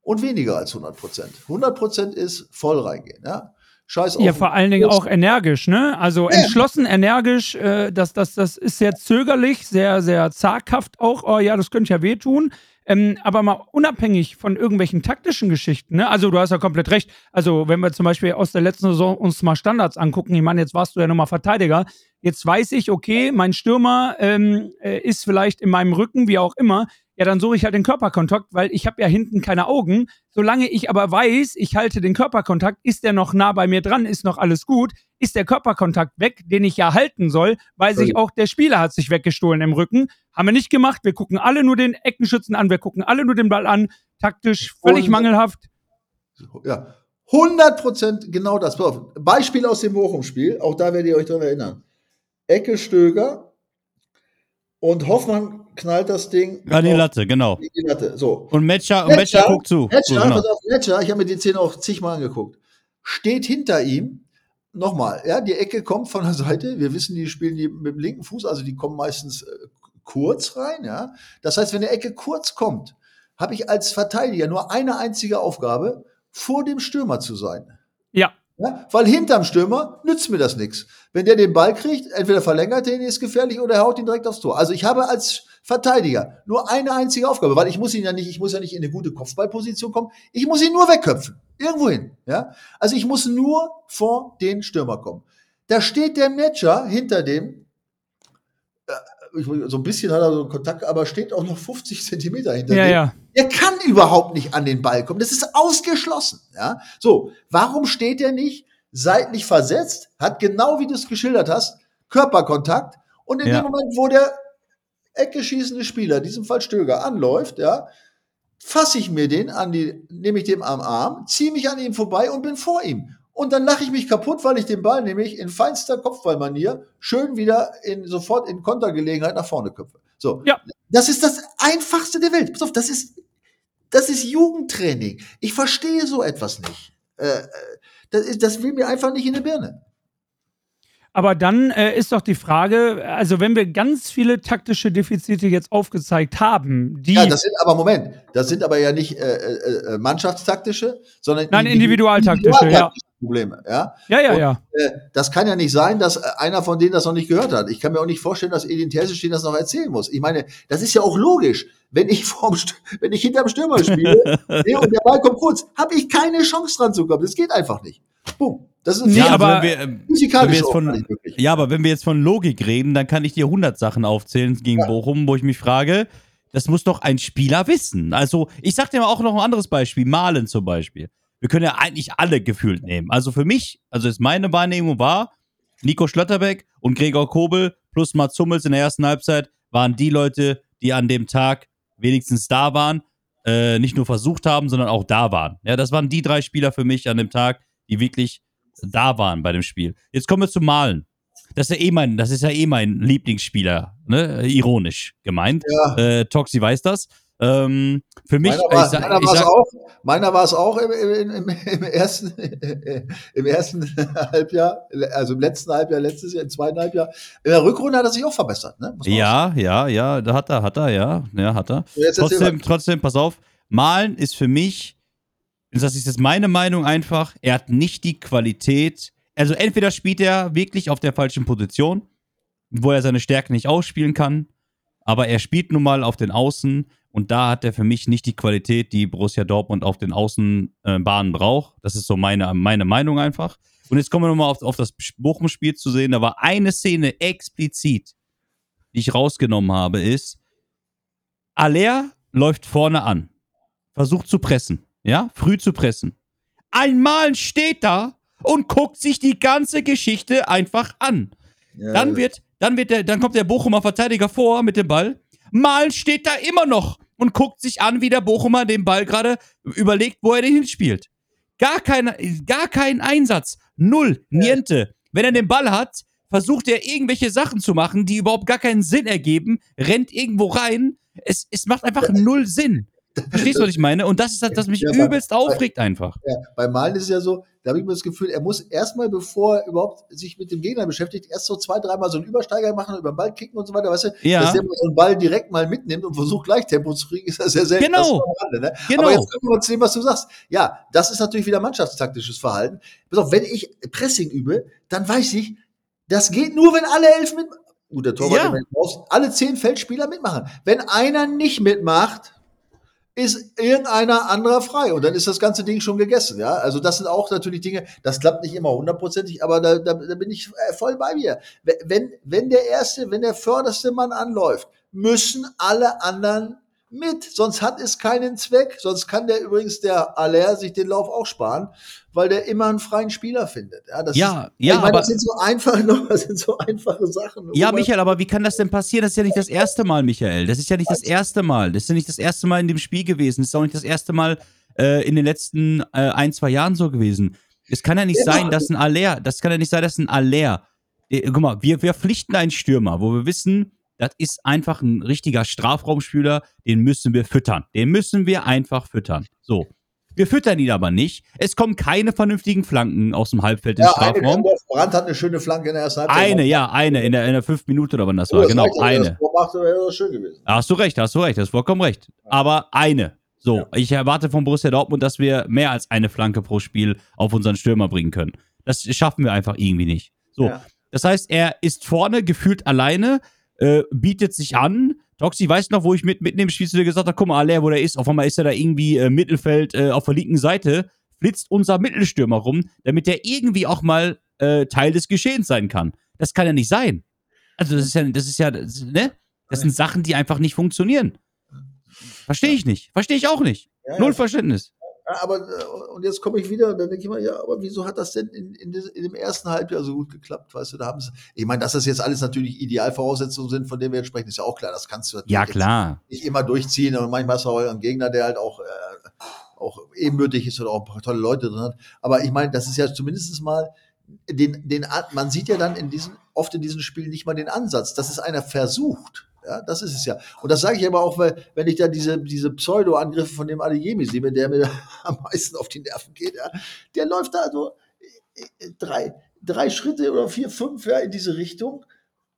und weniger als 100 Prozent. 100 Prozent ist voll reingehen. Ja, Scheiß auf. Ja, vor allen Dingen auch energisch, ne? Also Ja. entschlossen, energisch, äh, das, das, das ist sehr zögerlich, sehr, sehr zaghaft auch. Oh ja, das könnte ja wehtun. Ähm, aber mal unabhängig von irgendwelchen taktischen Geschichten, ne? Also du hast ja komplett recht. Also wenn wir zum Beispiel aus der letzten Saison uns mal Standards angucken, ich meine, jetzt warst du ja nochmal Verteidiger. Jetzt weiß ich, okay, mein Stürmer ähm, äh, ist vielleicht in meinem Rücken, wie auch immer. Ja, dann suche ich halt den Körperkontakt, weil ich habe ja hinten keine Augen. Solange ich aber weiß, ich halte den Körperkontakt, ist der noch nah bei mir dran, ist noch alles gut, ist der Körperkontakt weg, den ich ja halten soll, weiß ich auch, der Spieler hat sich weggestohlen im Rücken. Haben wir nicht gemacht. Wir gucken alle nur den Eckenschützen an, wir gucken alle nur den Ball an. Taktisch völlig mangelhaft. Ja, 100 Prozent genau das. Beispiel aus dem Bochum-Spiel, auch da werdet ihr euch dran erinnern. Ecke Stöger und Hoffmann knallt das Ding An die Latte, genau. die Latte. So. Und Metscher, Metscher Metscher- guckt zu. Metscher, so, genau. Metscher, ich habe mir die Szene auch zigmal angeguckt, steht hinter ihm, nochmal, ja, die Ecke kommt von der Seite, wir wissen, die spielen die mit dem linken Fuß, also die kommen meistens äh, kurz rein, ja. Das heißt, wenn die Ecke kurz kommt, habe ich als Verteidiger nur eine einzige Aufgabe, vor dem Stürmer zu sein. Ja, Ja, weil hinterm Stürmer nützt mir das nichts. Wenn der den Ball kriegt, entweder verlängert er ihn, ist gefährlich, oder er haut ihn direkt aufs Tor. Also ich habe als Verteidiger nur eine einzige Aufgabe, weil ich muss ihn ja nicht, ich muss ja nicht in eine gute Kopfballposition kommen. Ich muss ihn nur wegköpfen. Irgendwo hin. Ja? Also ich muss nur vor den Stürmer kommen. Da steht der Matcher hinter dem, so ein bisschen hat er so einen Kontakt, aber steht auch noch 50 Zentimeter hinter ja, ja. Der kann überhaupt nicht an den Ball kommen. Das ist ausgeschlossen. Ja? So, warum steht er nicht seitlich versetzt, hat genau wie du es geschildert hast, Körperkontakt und in Ja. dem Moment, wo der Ecke schießende Spieler, in diesem Fall Stöger, anläuft, ja, fasse ich mir den an die, nehme ich dem am Arm, ziehe mich an ihm vorbei und bin vor ihm. Und dann lache ich mich kaputt, weil ich den Ball nämlich in feinster Kopfballmanier schön wieder in, sofort in Kontergelegenheit nach vorne köpfe. So. Ja. Das ist das einfachste der Welt. Pass auf, das ist, das ist Jugendtraining. Ich verstehe so etwas nicht. Äh, äh, das, ist, das will mir einfach nicht in die Birne. Aber dann äh, ist doch die Frage, also wenn wir ganz viele taktische Defizite jetzt aufgezeigt haben, die Ja, das sind aber, Moment, das sind aber ja nicht äh, äh, äh, mannschaftstaktische, sondern Nein, individu- individualtaktische, ja. Probleme, ja. Ja, ja, Und, ja. Äh, das kann ja nicht sein, dass äh, einer von denen das noch nicht gehört hat. Ich kann mir auch nicht vorstellen, dass Edin Terzic das noch erzählen muss. Ich meine, das ist ja auch logisch. Wenn ich vorm, St- wenn ich hinterm Stürmer spiele und der Ball kommt kurz, habe ich keine Chance dran zu kommen. Das geht einfach nicht. Boom. Das ist ein Nee, Fehler. aber- wir, jetzt auch von, ja, aber wenn wir jetzt von Logik reden, dann kann ich dir 100 Sachen aufzählen gegen Ja. Bochum, wo ich mich frage, das muss doch ein Spieler wissen. Also, ich sag dir mal auch noch ein anderes Beispiel, Malen zum Beispiel. Wir können ja eigentlich alle gefühlt nehmen. Also für mich, also ist meine Wahrnehmung war, Nico Schlotterbeck und Gregor Kobel plus Mats Hummels in der ersten Halbzeit waren die Leute, die an dem Tag wenigstens da waren, äh, nicht nur versucht haben, sondern auch da waren. Ja, das waren die drei Spieler für mich an dem Tag, die wirklich da waren bei dem Spiel. Jetzt kommen wir zum Malen. Das ist ja eh mein, das ist ja eh mein Lieblingsspieler, ne? Ironisch gemeint. Ja. Äh, Toxi weiß das. Ähm, für mich, Meiner war, sag- meiner es auch, meiner war es auch im, im, im, im ersten, im ersten Halbjahr, also im letzten Halbjahr, letztes Jahr, im zweiten Halbjahr. In der Rückrunde hat er sich auch verbessert, ne? Ja, ja, ja, da hat er, hat er, ja, ja, hat er. Trotzdem, trotzdem, pass auf, Malen ist für mich, das ist jetzt meine Meinung einfach, er hat nicht die Qualität, also entweder spielt er wirklich auf der falschen Position, wo er seine Stärken nicht ausspielen kann, aber er spielt nun mal auf den Außen und da hat er für mich nicht die Qualität, die Borussia Dortmund auf den Außenbahnen braucht. Das ist so meine, meine Meinung einfach. Und jetzt kommen wir nochmal auf, auf das Bochum-Spiel zu sehen. Da war eine Szene explizit, die ich rausgenommen habe, ist, Aller läuft vorne an, versucht zu pressen, ja, früh zu pressen. Einmal steht da und guckt sich die ganze Geschichte einfach an. Ja, Dann wird, dann wird der, dann kommt der Bochumer Verteidiger vor mit dem Ball. Mal steht da immer noch und guckt sich an, wie der Bochumer den Ball gerade überlegt, wo er den hinspielt. Gar kein, gar kein Einsatz. Null. Niente. Wenn er den Ball hat, versucht er irgendwelche Sachen zu machen, die überhaupt gar keinen Sinn ergeben, rennt irgendwo rein. Es, es macht einfach null Sinn. Verstehst du, was ich meine? Und das ist das, das mich Ja, übelst aufregt einfach. Ja, bei Malen ist es ja so, da habe ich mir das Gefühl, er muss erstmal, bevor er überhaupt sich mit dem Gegner beschäftigt, erst so zwei, dreimal so einen Übersteiger machen und über den Ball kicken und so weiter, weißt du? Ja. Dass der so einen Ball direkt mal mitnimmt und versucht, gleich Tempo zu kriegen, ist das sehr selten. Genau. Rande, ne? Genau. Aber jetzt kommen wir zu dem, was du sagst. Ja, das ist natürlich wieder mannschaftstaktisches Verhalten. Pass auf, wenn ich Pressing übe, dann weiß ich, das geht nur, wenn alle elf mit, gut, der Torwart, Ja. alle zehn Feldspieler mitmachen. Wenn einer nicht mitmacht, ist irgendeiner anderer frei und dann ist das ganze Ding schon gegessen, ja. Also das sind auch natürlich Dinge, das klappt nicht immer hundertprozentig, aber da, da, da bin ich äh, voll bei mir. Wenn- Wenn, wenn der erste, wenn der förderste Mann anläuft, müssen alle anderen mit, sonst hat es keinen Zweck, sonst kann der übrigens der Aller sich den Lauf auch sparen, weil der immer einen freien Spieler findet. Ja, das Ja, ist, ja, ich meine, aber- das sind so einfache, das sind so einfache Sachen. Ja, Michael, aber wie kann das denn passieren? Das ist ja nicht das erste Mal, Michael. Das ist ja nicht das erste Mal. Das ist ja nicht das erste Mal in dem Spiel gewesen. Das ist auch nicht das erste Mal äh, in den letzten äh, ein, zwei Jahren so gewesen. Es kann ja nicht Genau. sein, dass ein Aller, das kann ja nicht sein, dass ein Aller, äh, guck mal, wir, wir pflichten einen Stürmer, wo wir wissen, das ist einfach ein richtiger Strafraumspieler, den müssen wir füttern. Den müssen wir einfach füttern. So. Wir füttern ihn aber nicht. Es kommen keine vernünftigen Flanken aus dem Halbfeld ins ja, eine, Strafraum. Brandt hat eine schöne Flanke in der ersten Halbzeit. Eine, ja, eine, in der, in der fünf Minuten oder wann das Oh, war. das Genau, reicht, eine. Das wäre das schön gewesen. Hast du recht, hast du recht, hast vollkommen recht. Aber eine. So, Ja. ich erwarte von Borussia Dortmund, dass wir mehr als eine Flanke pro Spiel auf unseren Stürmer bringen können. Das schaffen wir einfach irgendwie nicht. So, Ja. das heißt, er ist vorne gefühlt alleine, äh, bietet sich an. Toxi, weißt du noch, wo ich mit, mitten im Spiel zu dir gesagt habe, guck mal, Aller, wo der ist, auf einmal ist er da irgendwie äh, Mittelfeld äh, auf der linken Seite, flitzt unser Mittelstürmer rum, damit er irgendwie auch mal äh, Teil des Geschehens sein kann. Das kann ja nicht sein. Also das ist ja, das ist ja, das, ne? Das sind Sachen, die einfach nicht funktionieren. Verstehe ich nicht. Verstehe ich auch nicht. Ja, Null ja. Verständnis. Ja, aber äh, und jetzt komme ich wieder und dann denke ich mal, ja, aber wieso hat das denn in, in, in dem ersten Halbjahr so gut geklappt? Weißt du, da haben sie, ich meine, dass das jetzt alles natürlich Idealvoraussetzungen sind, von denen wir jetzt sprechen, ist ja auch klar. Das kannst du natürlich Ja, klar. nicht immer durchziehen und manchmal hast du auch einen Gegner, der halt auch, äh, auch ebenbürtig ist oder auch ein paar tolle Leute drin hat. Aber ich meine, das ist ja zumindest mal den, den, An- man sieht ja dann in diesen, oft in diesen Spielen nicht mal den Ansatz, dass es einer versucht. Ja, das ist es ja. Und das sage ich aber auch, weil, wenn ich da diese, diese Pseudo-Angriffe von dem Adeyemi sehe, der mir am meisten auf die Nerven geht, ja, der läuft da so äh, drei, drei Schritte oder vier, fünf ja, in diese Richtung.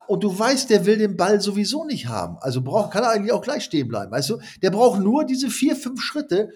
Und du weißt, der will den Ball sowieso nicht haben. Also braucht, kann er eigentlich auch gleich stehen bleiben. Weißt du, der braucht nur diese vier, fünf Schritte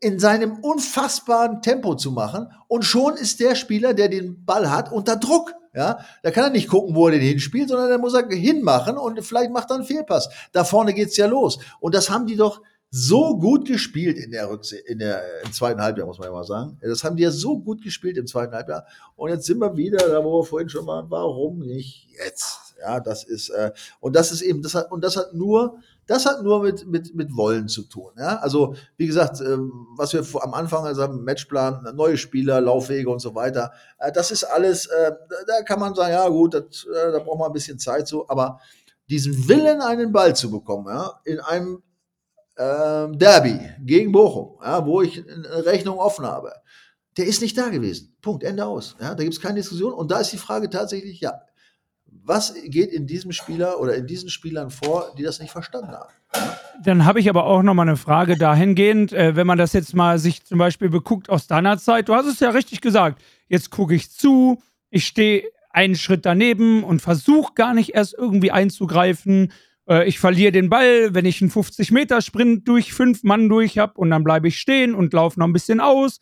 in seinem unfassbaren Tempo zu machen. Und schon ist der Spieler, der den Ball hat, unter Druck. Ja, da kann er nicht gucken, wo er den hinspielt, sondern da muss er hinmachen und vielleicht macht er einen Fehlpass. Da vorne geht's ja los. Und das haben die doch so gut gespielt in der, Rückse in der im zweiten Halbjahr, muss man ja mal sagen. Das haben die ja so gut gespielt im zweiten Halbjahr. Und jetzt sind wir wieder da, wo wir vorhin schon waren. Warum nicht jetzt? Ja, das ist, äh, und das ist eben, das hat, und das hat nur, das hat nur mit, mit, mit Wollen zu tun. Ja? Also, wie gesagt, äh, was wir am Anfang also haben, Matchplan, neue Spieler, Laufwege und so weiter, äh, das ist alles, äh, da kann man sagen, ja gut, das, äh, da braucht man ein bisschen Zeit so, aber diesen Willen, einen Ball zu bekommen, ja, in einem ähm, Derby gegen Bochum, ja, wo ich eine Rechnung offen habe, der ist nicht da gewesen. Punkt, Ende aus. Ja, da gibt es keine Diskussion. Und da ist die Frage tatsächlich, ja, was geht in diesem Spieler oder in diesen Spielern vor, die das nicht verstanden haben? Dann habe ich aber auch noch mal eine Frage dahingehend, äh, wenn man das jetzt mal sich zum Beispiel beguckt aus deiner Zeit. Du hast es ja richtig gesagt. Jetzt gucke ich zu, ich stehe einen Schritt daneben und versuche gar nicht erst irgendwie einzugreifen. Äh, ich verliere den Ball, wenn ich einen 50-Meter-Sprint durch fünf Mann durch habe und dann bleibe ich stehen und laufe noch ein bisschen aus.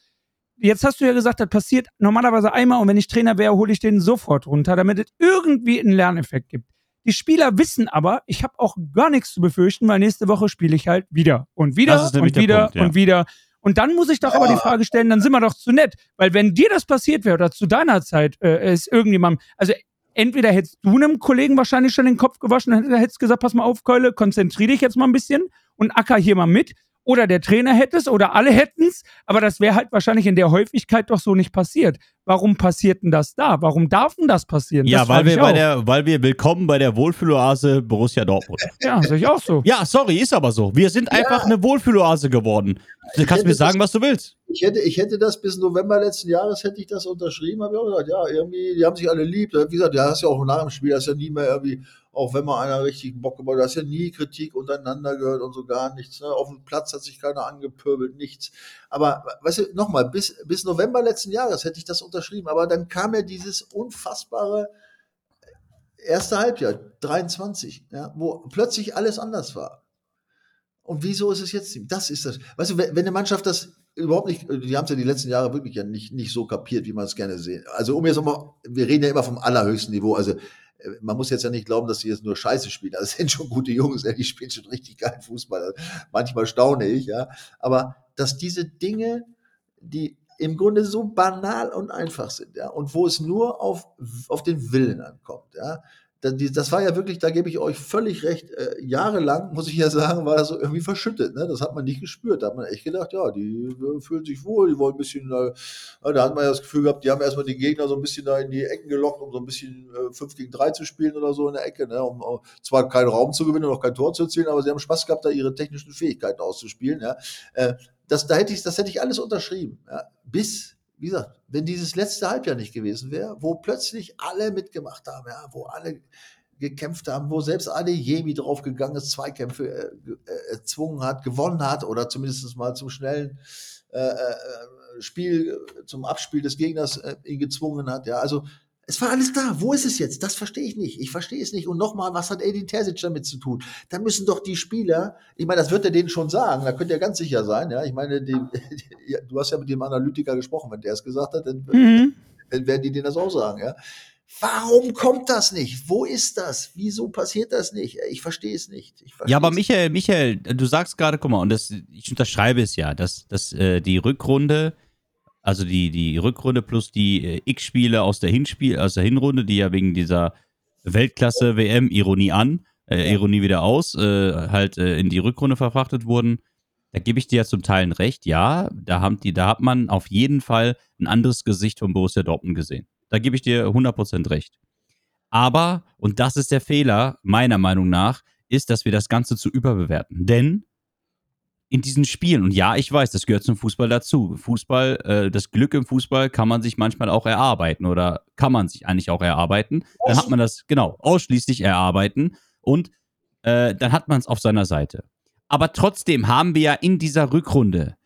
Jetzt hast du ja gesagt, das passiert normalerweise einmal und wenn ich Trainer wäre, hole ich den sofort runter, damit es irgendwie einen Lerneffekt gibt. Die Spieler wissen aber, ich habe auch gar nichts zu befürchten, weil nächste Woche spiele ich halt wieder und wieder und wieder Punkt, ja. und wieder. Und dann muss ich doch aber die Frage stellen, dann sind wir doch zu nett. Weil wenn dir das passiert wäre oder zu deiner Zeit äh, ist irgendjemand, also entweder hättest du einem Kollegen wahrscheinlich schon den Kopf gewaschen, dann hättest gesagt, pass mal auf, Keule, konzentrier dich jetzt mal ein bisschen und acker hier mal mit oder der Trainer hätte es oder alle hätten es, aber das wäre halt wahrscheinlich in der Häufigkeit doch so nicht passiert. Warum passiert denn das da? Warum darf denn das passieren? Ja, das weil wir bei der, weil wir willkommen bei der Wohlfühloase Borussia Dortmund. Ja, sehe ich auch so. Ja, sorry, ist aber so. Wir sind einfach eine Wohlfühloase geworden. Du kannst mir sagen, was du willst. Ich hätte, ich hätte das bis November letzten Jahres hätte ich das unterschrieben, habe ich auch gesagt, ja, irgendwie, die haben sich alle lieb. Wie gesagt, ja, hast ja auch nach dem Spiel, hast ja nie mehr irgendwie auch wenn mal einer richtig Bock gemacht hat, hast ja nie Kritik untereinander gehört und so gar nichts. Ne? Auf dem Platz hat sich keiner angepöbelt, nichts. Aber weißt du, nochmal, bis, bis November letzten Jahres hätte ich das unterschrieben, aber dann kam ja dieses unfassbare erste Halbjahr, 23, ja, wo plötzlich alles anders war. Und wieso ist es jetzt? Das ist das. Weißt du, wenn eine Mannschaft das überhaupt nicht, die haben es ja die letzten Jahre wirklich ja nicht, nicht so kapiert, wie man es gerne sehen. Also um jetzt nochmal, wir reden ja immer vom allerhöchsten Niveau. Also äh, man muss jetzt ja nicht glauben, dass die jetzt nur Scheiße spielen. Das sind schon gute Jungs, die spielen schon richtig geil Fußball. Manchmal staune ich, ja. Aber dass diese Dinge, die im Grunde so banal und einfach sind, ja, und wo es nur auf, auf den Willen ankommt, ja, das war ja wirklich, da gebe ich euch völlig recht, äh, jahrelang, muss ich ja sagen, war das so irgendwie verschüttet. Ne? Das hat man nicht gespürt. Da hat man echt gedacht, ja, die äh, fühlen sich wohl, die wollen ein bisschen, äh, da hat man ja das Gefühl gehabt, die haben erstmal die Gegner so ein bisschen da in die Ecken gelockt, um so ein bisschen äh, 5 gegen 3 zu spielen oder so in der Ecke, ne? um, um zwar keinen Raum zu gewinnen und auch kein Tor zu erzielen, aber sie haben Spaß gehabt, da ihre technischen Fähigkeiten auszuspielen. Ja? Äh, das, da hätte ich, das hätte ich alles unterschrieben. Ja? Bis wie gesagt, wenn dieses letzte Halbjahr nicht gewesen wäre, wo plötzlich alle mitgemacht haben, ja, wo alle gekämpft haben, wo selbst Adeyemi draufgegangen ist, Zweikämpfe äh, äh, erzwungen hat, gewonnen hat oder zumindest mal zum schnellen äh, äh, Spiel, zum Abspiel des Gegners äh, ihn gezwungen hat. Ja, also es war alles da. Wo ist es jetzt? Das verstehe ich nicht. Ich verstehe es nicht. Und nochmal, was hat Edin Terzic damit zu tun? Da müssen doch die Spieler, ich meine, das wird er denen schon sagen, da könnt ihr ganz sicher sein. Ja, ich meine, die, die, du hast ja mit dem Analytiker gesprochen, wenn der es gesagt hat, dann, mhm. dann werden die denen das auch sagen. Ja, Warum kommt das nicht? Wo ist das? Wieso passiert das nicht? Ich verstehe es nicht. ja, aber Michael, Michael, du sagst gerade, guck mal, und das, ich unterschreibe es ja, dass, dass äh, die Rückrunde also die, die Rückrunde plus die äh, X-Spiele aus der Hinspiel, aus der Hinrunde, die ja wegen dieser Weltklasse-WM, Ironie an, äh, Ironie wieder aus, äh, halt äh, in die Rückrunde verfrachtet wurden. Da gebe ich dir ja zum Teil recht, ja, da, haben die, da hat man auf jeden Fall ein anderes Gesicht von Borussia Dortmund gesehen. Da gebe ich dir 100% recht. Aber, und das ist der Fehler, meiner Meinung nach, ist, dass wir das Ganze zu überbewerten. Denn in diesen Spielen. Und ja, ich weiß, das gehört zum Fußball dazu. Fußball, äh, das Glück im Fußball kann man sich manchmal auch erarbeiten oder kann man sich eigentlich auch erarbeiten. Dann hat man das, genau, ausschließlich erarbeiten und äh, dann hat man es auf seiner Seite. Aber trotzdem haben wir ja in dieser Rückrunde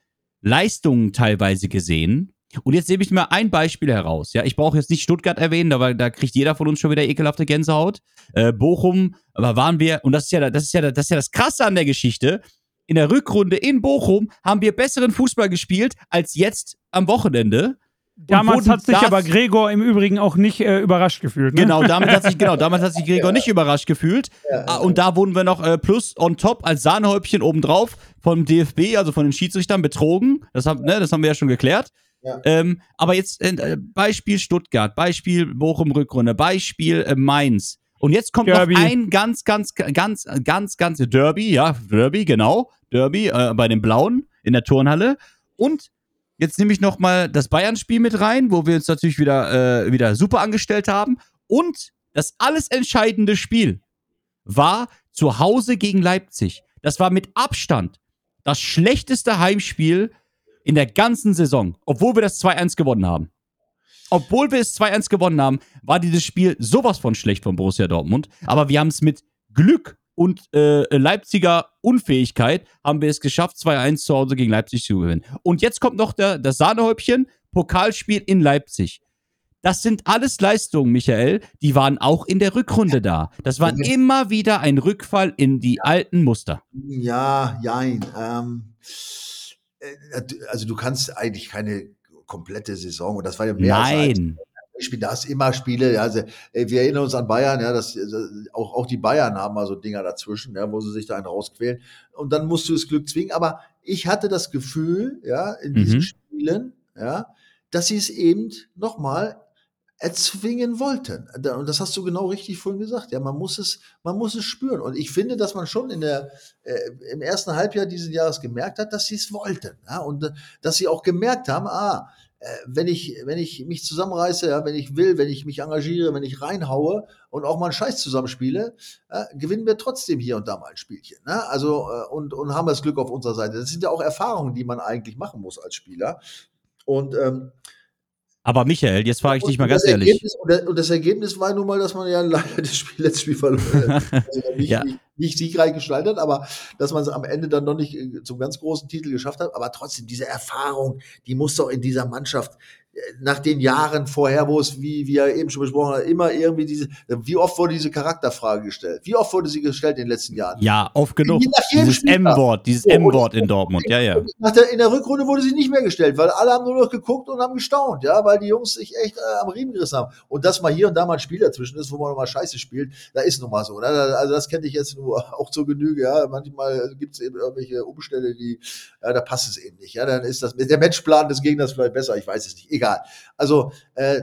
Leistungen teilweise gesehen. Und jetzt nehme ich mir ein Beispiel heraus. Ja, ich brauche jetzt nicht Stuttgart erwähnen, aber da kriegt jeder von uns schon wieder ekelhafte Gänsehaut. Äh, Bochum, aber waren wir, und das ist ja, das ist ja, das ist ja das Krasse an der Geschichte in der Rückrunde in Bochum haben wir besseren Fußball gespielt als jetzt am Wochenende. Damals hat sich aber Gregor im Übrigen auch nicht äh, überrascht gefühlt. Ne? Genau, damit hat sich, genau, damals hat sich Gregor nicht überrascht gefühlt. Ah, Und da wurden wir noch äh, plus on top als Sahnehäubchen obendrauf vom DFB, also von den Schiedsrichtern, betrogen. Das haben, ne, das haben wir ja schon geklärt. Ja. Ähm, aber jetzt äh, Beispiel Stuttgart, Beispiel Bochum Rückrunde, Beispiel äh, Mainz. Und jetzt kommt Derby. noch ein ganz, ganz, ganz, ganz, ganz Derby, ja, Derby, genau, Derby äh, bei den Blauen in der Turnhalle. Und jetzt nehme ich noch mal das Bayern-Spiel mit rein, wo wir uns natürlich wieder, äh, wieder super angestellt haben. Und das alles entscheidende Spiel war zu Hause gegen Leipzig. Das war mit Abstand das schlechteste Heimspiel in der ganzen Saison, obwohl wir das 2-1 gewonnen haben. Obwohl wir es 2-1 gewonnen haben, war dieses Spiel sowas von schlecht von Borussia Dortmund. Aber wir haben es mit Glück und äh, Leipziger Unfähigkeit haben wir es geschafft, 2-1 zu Hause gegen Leipzig zu gewinnen. Und jetzt kommt noch der, das Sahnehäubchen, Pokalspiel in Leipzig. Das sind alles Leistungen, Michael, die waren auch in der Rückrunde da. Das war immer wieder ein Rückfall in die alten Muster. Ja, jein. Ähm, äh, also du kannst eigentlich keine komplette Saison, und das war ja mehr als ein Nein. Spiel, da hast immer Spiele, also, wir erinnern uns an Bayern, ja, das, äh, auch, auch die Bayern haben mal so Dinger dazwischen, ja, wo sie sich da einen rausquälen. Und dann musst du das Glück zwingen. Aber ich hatte das Gefühl, ja, in diesen Mhm. Spielen, ja, dass sie es eben nochmal erzwingen wollten. Und das hast du genau richtig vorhin gesagt. Ja, man muss es, man muss es spüren. Und ich finde, dass man schon in der, äh, im ersten Halbjahr dieses Jahres gemerkt hat, dass sie es wollten. Ja, und äh, dass sie auch gemerkt haben, ah, äh, wenn ich, wenn ich mich zusammenreiße, ja, wenn ich will, wenn ich mich engagiere, wenn ich reinhaue und auch mal einen Scheiß zusammenspiele, äh, gewinnen wir trotzdem hier und da mal ein Spielchen. Ne? Also, äh, und, und haben das Glück auf unserer Seite. Das sind ja auch Erfahrungen, die man eigentlich machen muss als Spieler. Und ähm, Aber Michael, jetzt frage ich dich mal ganz ehrlich. Ergebnis, und, das, und das Ergebnis war nun mal, dass man ja leider das Spiel, letztes Spiel verloren hat. Also nicht, Ja. nicht, nicht siegreich gestaltet hat, aber dass man es am Ende dann noch nicht äh, zum ganz großen Titel geschafft hat. Aber trotzdem, diese Erfahrung, die muss doch in dieser Mannschaft nach den Jahren vorher, wo es, wie wir eben schon besprochen haben, immer irgendwie diese, wie oft wurde diese Charakterfrage gestellt? Wie oft wurde sie gestellt in den letzten Jahren? Ja, oft genug. Dieses. M-Wort, dieses M-Wort in Dortmund. Ja, ja. Nach der, in der Rückrunde wurde sie nicht mehr gestellt, weil alle haben nur noch geguckt und haben gestaunt, ja, weil die Jungs sich echt äh, am Riemen gerissen haben. Und dass mal hier und da mal ein Spiel dazwischen ist, wo man nochmal Scheiße spielt, da ist nun mal so. Ne? Also das kenne ich jetzt nur auch zur Genüge, ja. Manchmal gibt es eben irgendwelche Umstände, die, ja, da passt es eben nicht. Ja, dann ist das der Matchplan des Gegners vielleicht besser, ich weiß es nicht. Egal. Also äh,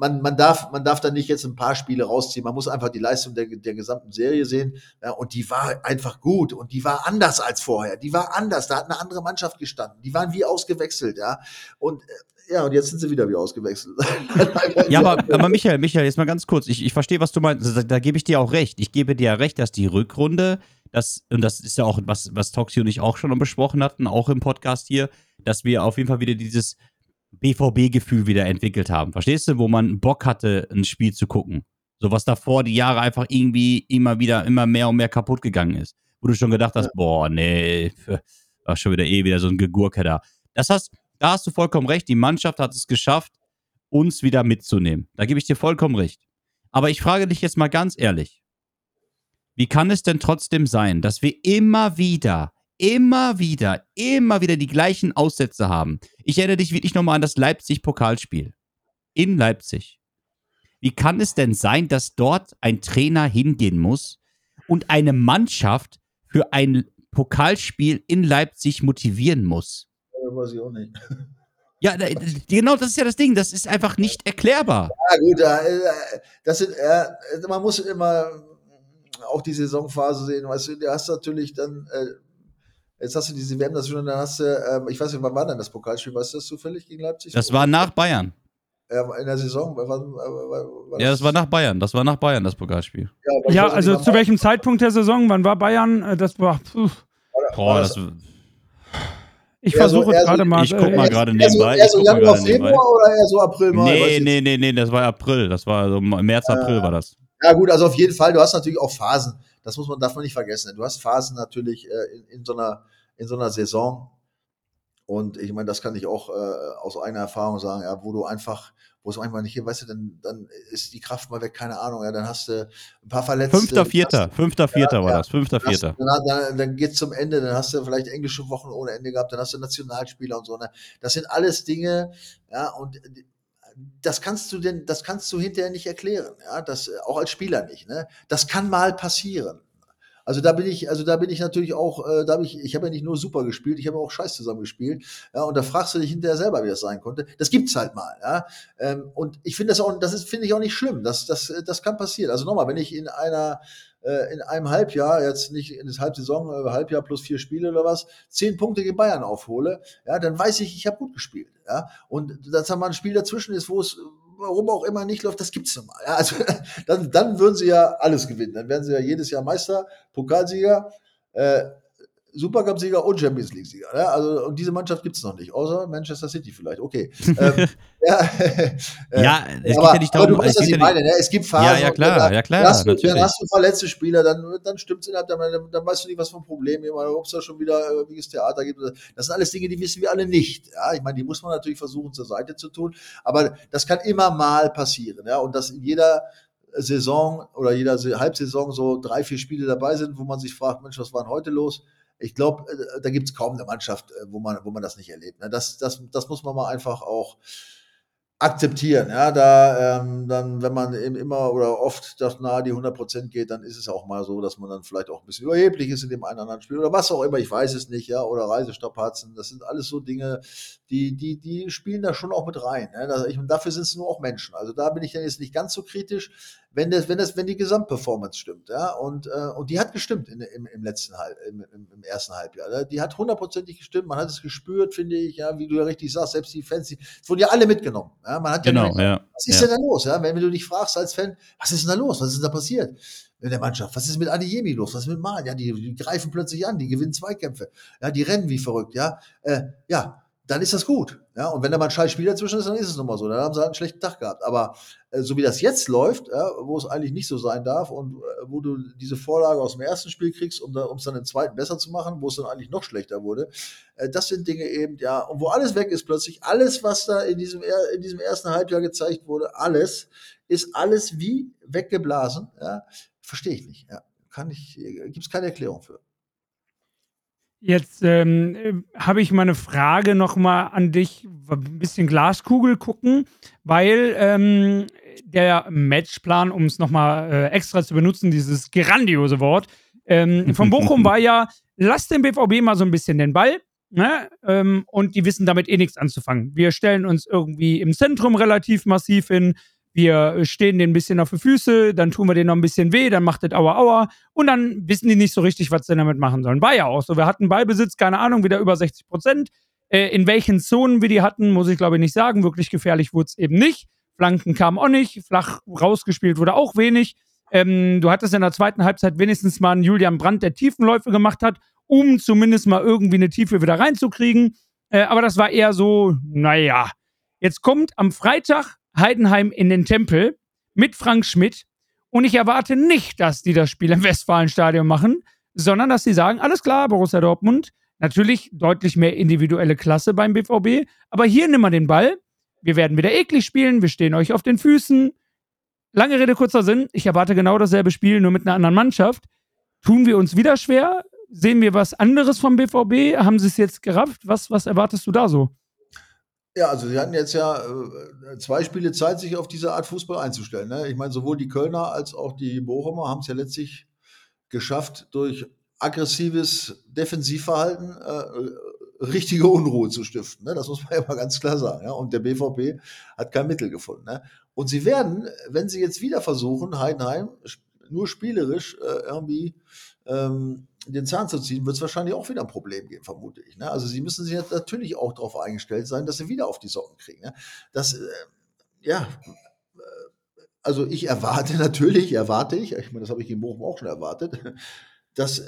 man, man, darf, man darf da nicht jetzt ein paar Spiele rausziehen. Man muss einfach die Leistung der, der gesamten Serie sehen. Ja, und die war einfach gut. Und die war anders als vorher. Die war anders. Da hat eine andere Mannschaft gestanden. Die waren wie ausgewechselt, ja. Und äh, ja, und jetzt sind sie wieder wie ausgewechselt. Ja, aber, aber Michael, Michael, jetzt mal ganz kurz. Ich, ich verstehe, was du meinst. Da, da gebe ich dir auch recht. Ich gebe dir ja recht, dass die Rückrunde, das, und das ist ja auch, was, was Toxi und ich auch schon besprochen hatten, auch im Podcast hier, dass wir auf jeden Fall wieder dieses BVB-Gefühl wieder entwickelt haben. Verstehst du, wo man Bock hatte, ein Spiel zu gucken? So was davor die Jahre einfach irgendwie immer wieder, immer mehr und mehr kaputt gegangen ist. Wo du schon gedacht hast, boah, nee, war schon wieder eh wieder so ein Gegurke da. Das hast, da hast du vollkommen recht. Die Mannschaft hat es geschafft, uns wieder mitzunehmen. Da gebe ich dir vollkommen recht. Aber ich frage dich jetzt mal ganz ehrlich. Wie kann es denn trotzdem sein, dass wir immer wieder, immer wieder, immer wieder die gleichen Aussätze haben? Ich erinnere dich wirklich nochmal an das Leipzig-Pokalspiel. In Leipzig. Wie kann es denn sein, dass dort ein Trainer hingehen muss und eine Mannschaft für ein Pokalspiel in Leipzig motivieren muss? weiß ich auch nicht. Ja, genau, das ist ja das Ding. Das ist einfach nicht erklärbar. Ja, gut, äh, das sind, äh, man muss immer auch die Saisonphase sehen, weißt du, du hast natürlich dann, äh, jetzt hast du diese WM, das schon, dann hast du, ähm, ich weiß nicht, wann war denn das Pokalspiel, weißt du das zufällig gegen Leipzig? Das war nach Bayern. Ja, in der Saison, war, war, war, war Ja, das war nach Bayern. Das war nach Bayern, das Pokalspiel. Ja, Ja, also zu welchem Zeitpunkt der Saison? Wann war Bayern? Äh, Das war. Puh. Boah, das, das- Ich Eher so- versuche eher so- gerade mal. ich guck äh, mal gerade eher so, nebenbei. eher Ich so guck mal Januar, nebenbei. Februar oder eher so April, Mai? Nee, nee, nee, nee, das war April. Das war so März, April war das. Ja, gut, also auf jeden Fall, du hast natürlich auch Phasen. Das muss man, darf man nicht vergessen. Du hast Phasen natürlich äh, in, in, so einer, in so einer Saison. Und ich meine, das kann ich auch äh, aus eigener Erfahrung sagen, ja, wo du einfach, wo es manchmal nicht hier, weißt du, dann, dann ist die Kraft mal weg, keine Ahnung, ja, dann hast du ein paar Verletzte. Fünfter, Vierter, hast, Fünfter, Vierter Ja, war ja. das, Fünfter, dann, Vierter. dann, dann, dann geht's zum Ende, dann hast du vielleicht englische Wochen ohne Ende gehabt, dann hast du Nationalspieler und so. Ne? Das sind alles Dinge, ja, und das kannst du denn, das kannst du hinterher nicht erklären, ja, das äh, auch als Spieler nicht, ne? Das kann mal passieren. Also da bin ich, also da bin ich natürlich auch, äh, da habe ich, ich habe ja nicht nur super gespielt, ich habe auch Scheiß zusammen gespielt, ja, und da fragst du dich hinterher selber, wie das sein konnte. Das gibt's halt mal, ja. Ähm, und ich finde das auch, das ist, finde ich auch nicht schlimm. Das, das, das kann passieren. Also nochmal, wenn ich in einer, äh, in einem Halbjahr, jetzt nicht in das Halbsaison, äh, Halbjahr plus vier Spiele oder was, zehn Punkte gegen Bayern aufhole, ja, dann weiß ich, ich habe gut gespielt, ja. Und dass da mal ein Spiel dazwischen ist, wo es warum auch immer nicht läuft, das gibt's nun mal. Ja, also dann, dann würden sie ja alles gewinnen. Dann wären sie ja jedes Jahr Meister, Pokalsieger, äh, Supercup-Sieger und Champions League-Sieger. Ne? Also, und diese Mannschaft gibt's noch nicht, außer Manchester City vielleicht. Okay. ähm, ja, äh, Ja, es aber, geht ja nicht darum, du weißt, es was ich meine. Ne? Es gibt Phasen. Ja, ja, klar, dann, ja, klar, hast, du, natürlich. dann hast du verletzte Spieler, dann, dann stimmt's innerhalb, dann, dann, dann weißt du nicht, was für ein Problem ist, ob es da schon wieder irgendwelches Theater gibt. Das sind alles Dinge, die wissen wir alle nicht. Ja? Ich meine, die muss man natürlich versuchen, zur Seite zu tun. Aber das kann immer mal passieren. Ja? Und dass in jeder Saison oder jeder Halbsaison so drei, vier Spiele dabei sind, wo man sich fragt, Mensch, was war denn heute los? Ich glaube, da gibt es kaum eine Mannschaft, äh, wo man, wo man das nicht erlebt. ne? Das, das, das muss man mal einfach auch akzeptieren. Ja, da ähm, dann, wenn man eben immer oder oft das nahe die 100 Prozent geht, dann ist es auch mal so, dass man dann vielleicht auch ein bisschen überheblich ist in dem einen oder anderen Spiel oder was auch immer. Ich weiß es nicht, ja, oder Reisestrapazen. Das sind alles so Dinge, die, die, die spielen da schon auch mit rein. Ne? Das, ich, und dafür sind es nur auch Menschen. Also da bin ich dann jetzt nicht ganz so kritisch, wenn das, wenn das, wenn die Gesamtperformance stimmt, ja. Und, äh, und die hat gestimmt in, im, im letzten Halb, im, im, ersten Halbjahr. ne? Die hat hundertprozentig gestimmt. Man hat es gespürt, finde ich, ja, wie du ja richtig sagst, selbst die Fans, die es wurden ja alle mitgenommen. Ja? Man hat ja Genau, gemerkt, ja. was ist ja. denn da los? Ja? Wenn, wenn du dich fragst als Fan, was ist denn da los? Was ist denn da passiert in der Mannschaft? Was ist mit Adeyemi los? Was ist mit Malen? Ja, die, die greifen plötzlich an, die gewinnen Zweikämpfe. Ja, die rennen wie verrückt. Ja, äh, ja, dann ist das gut. Ja, und wenn da mal ein scheiß Spiel dazwischen ist, dann ist es nun mal so. Dann haben sie halt einen schlechten Tag gehabt. Aber äh, so wie das jetzt läuft, ja, wo es eigentlich nicht so sein darf und äh, wo du diese Vorlage aus dem ersten Spiel kriegst, um es dann im zweiten besser zu machen, wo es dann eigentlich noch schlechter wurde, äh, das sind Dinge eben, ja, und wo alles weg ist plötzlich, alles, was da in diesem, in diesem ersten Halbjahr gezeigt wurde, alles, ist alles wie weggeblasen. Ja, verstehe ich nicht. Ja, kann ich, gibt es keine Erklärung für. Jetzt ähm, äh, habe ich mal eine Frage noch mal an dich, ein bisschen Glaskugel gucken, weil ähm, der Matchplan, um es noch mal äh, extra zu benutzen, dieses grandiose Wort, ähm, von Bochum war ja, lass den BVB mal so ein bisschen den Ball, ne? ähm, und die wissen damit eh nichts anzufangen. Wir stellen uns irgendwie im Zentrum relativ massiv hin, wir stehen denen ein bisschen auf die Füße, dann tun wir denen noch ein bisschen weh, dann macht das Aua Aua und dann wissen die nicht so richtig, was sie damit machen sollen. War ja auch so. Wir hatten Ballbesitz, keine Ahnung, wieder über 60 Prozent. Äh, in welchen Zonen wir die hatten, muss ich glaube ich nicht sagen. Wirklich gefährlich wurde es eben nicht. Flanken kamen auch nicht, flach rausgespielt wurde auch wenig. Ähm, du hattest in der zweiten Halbzeit wenigstens mal einen Julian Brandt, der Tiefenläufe gemacht hat, um zumindest mal irgendwie eine Tiefe wieder reinzukriegen. Äh, aber das war eher so, naja. Jetzt kommt am Freitag Heidenheim in den Tempel mit Frank Schmidt und ich erwarte nicht, dass die das Spiel im Westfalenstadion machen, sondern dass sie sagen, alles klar, Borussia Dortmund, natürlich deutlich mehr individuelle Klasse beim BVB, aber hier nimm mal den Ball, wir werden wieder eklig spielen, wir stehen euch auf den Füßen. Lange Rede, kurzer Sinn, ich erwarte genau dasselbe Spiel, nur mit einer anderen Mannschaft. Tun wir uns wieder schwer? Sehen wir was anderes vom BVB? Haben sie es jetzt gerafft? Was, was erwartest du da so? Ja, also sie hatten jetzt ja äh, zwei Spiele Zeit, sich auf diese Art Fußball einzustellen. Ne? Ich meine, sowohl die Kölner als auch die Bochumer haben es ja letztlich geschafft, durch aggressives Defensivverhalten äh, richtige Unruhe zu stiften. Ne? Das muss man ja mal ganz klar sagen. Ja? Und der BVB hat kein Mittel gefunden. Ne? Und sie werden, wenn sie jetzt wieder versuchen, Heidenheim nur spielerisch äh, irgendwie ähm, den Zahn zu ziehen, wird es wahrscheinlich auch wieder ein Problem geben, vermute ich. Ne? Also sie müssen sich natürlich auch darauf eingestellt sein, dass sie wieder auf die Socken kriegen. Ne? Das, äh, ja, äh, also ich erwarte natürlich, erwarte ich, ich meine, das habe ich in Bochum auch schon erwartet, dass, äh,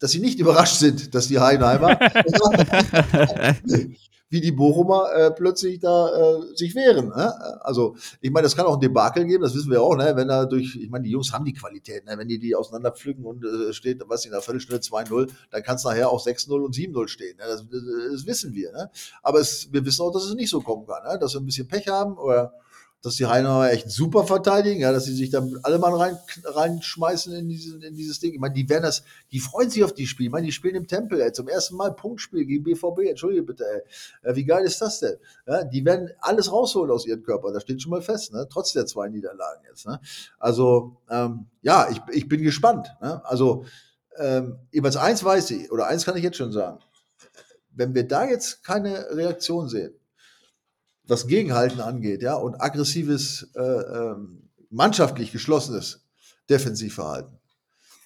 dass sie nicht überrascht sind, dass die Heidenheimer wie die Bochumer äh, plötzlich da äh, sich wehren. Ne? Also ich meine, das kann auch ein Debakel geben, das wissen wir auch, ne? wenn da durch, ich meine, die Jungs haben die Qualität, ne? wenn die die auseinanderpflücken und äh, steht, was in der Viertelstunde 2-0, dann kann es nachher auch 6-0 und 7-0 stehen. Ne? Das, das, wissen wir. Ne? Aber es, wir wissen auch, dass es nicht so kommen kann, ne? dass wir ein bisschen Pech haben oder dass die Heidenheimer echt super verteidigen, ja, dass sie sich da alle mal rein, reinschmeißen in, diesen, in dieses Ding. Ich meine, die werden das, die freuen sich auf die Spiele. Ich meine, die spielen im Tempel, ey, zum ersten Mal Punktspiel gegen BVB, entschuldige bitte, ey. Äh, wie geil ist das denn? Ja, die werden alles rausholen aus ihrem Körper, das steht schon mal fest, ne? trotz der zwei Niederlagen jetzt. Ne? Also, ähm, ja, ich, ich bin gespannt. Ne? Also, ähm, jeweils eins weiß ich, oder eins kann ich jetzt schon sagen. Wenn wir da jetzt keine Reaktion sehen, was Gegenhalten angeht, ja, und aggressives, äh, ähm, mannschaftlich geschlossenes Defensivverhalten,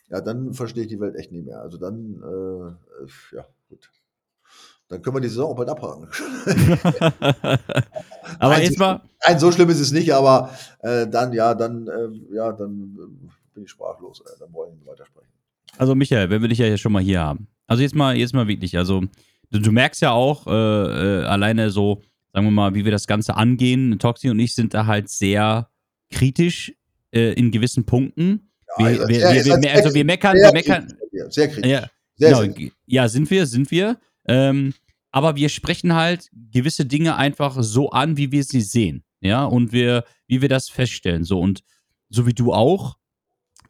ja, dann verstehe ich die Welt echt nicht mehr. Also dann, äh, ja, gut. Dann können wir die Saison auch bald abhaken. aber nein, jetzt mal. Nein, so schlimm ist es nicht, aber äh, dann, ja, dann, äh, ja, dann äh, bin ich sprachlos. Äh, dann wollen wir weitersprechen. Also, Michael, wenn wir dich ja schon mal hier haben. Also, jetzt mal, jetzt mal wirklich. Also, du, du merkst ja auch äh, alleine so, sagen wir mal, wie wir das Ganze angehen. Toxi und ich sind da halt sehr kritisch äh, in gewissen Punkten. Ja, wir, wir, wir, wir, also wir meckern, wir meckern. Sehr kritisch. Ja, sehr, genau, sehr. ja, sind wir, sind wir. Ähm, aber wir sprechen halt gewisse Dinge einfach so an, wie wir sie sehen. Ja, und wir, wie wir das feststellen. So, und so wie du auch,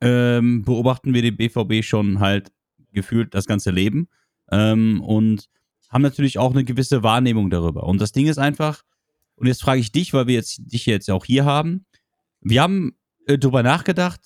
ähm, beobachten wir den BVB schon halt gefühlt das ganze Leben. Ähm, und haben natürlich auch eine gewisse Wahrnehmung darüber. Und das Ding ist einfach, und jetzt frage ich dich, weil wir jetzt dich jetzt auch hier haben. Wir haben äh, darüber nachgedacht.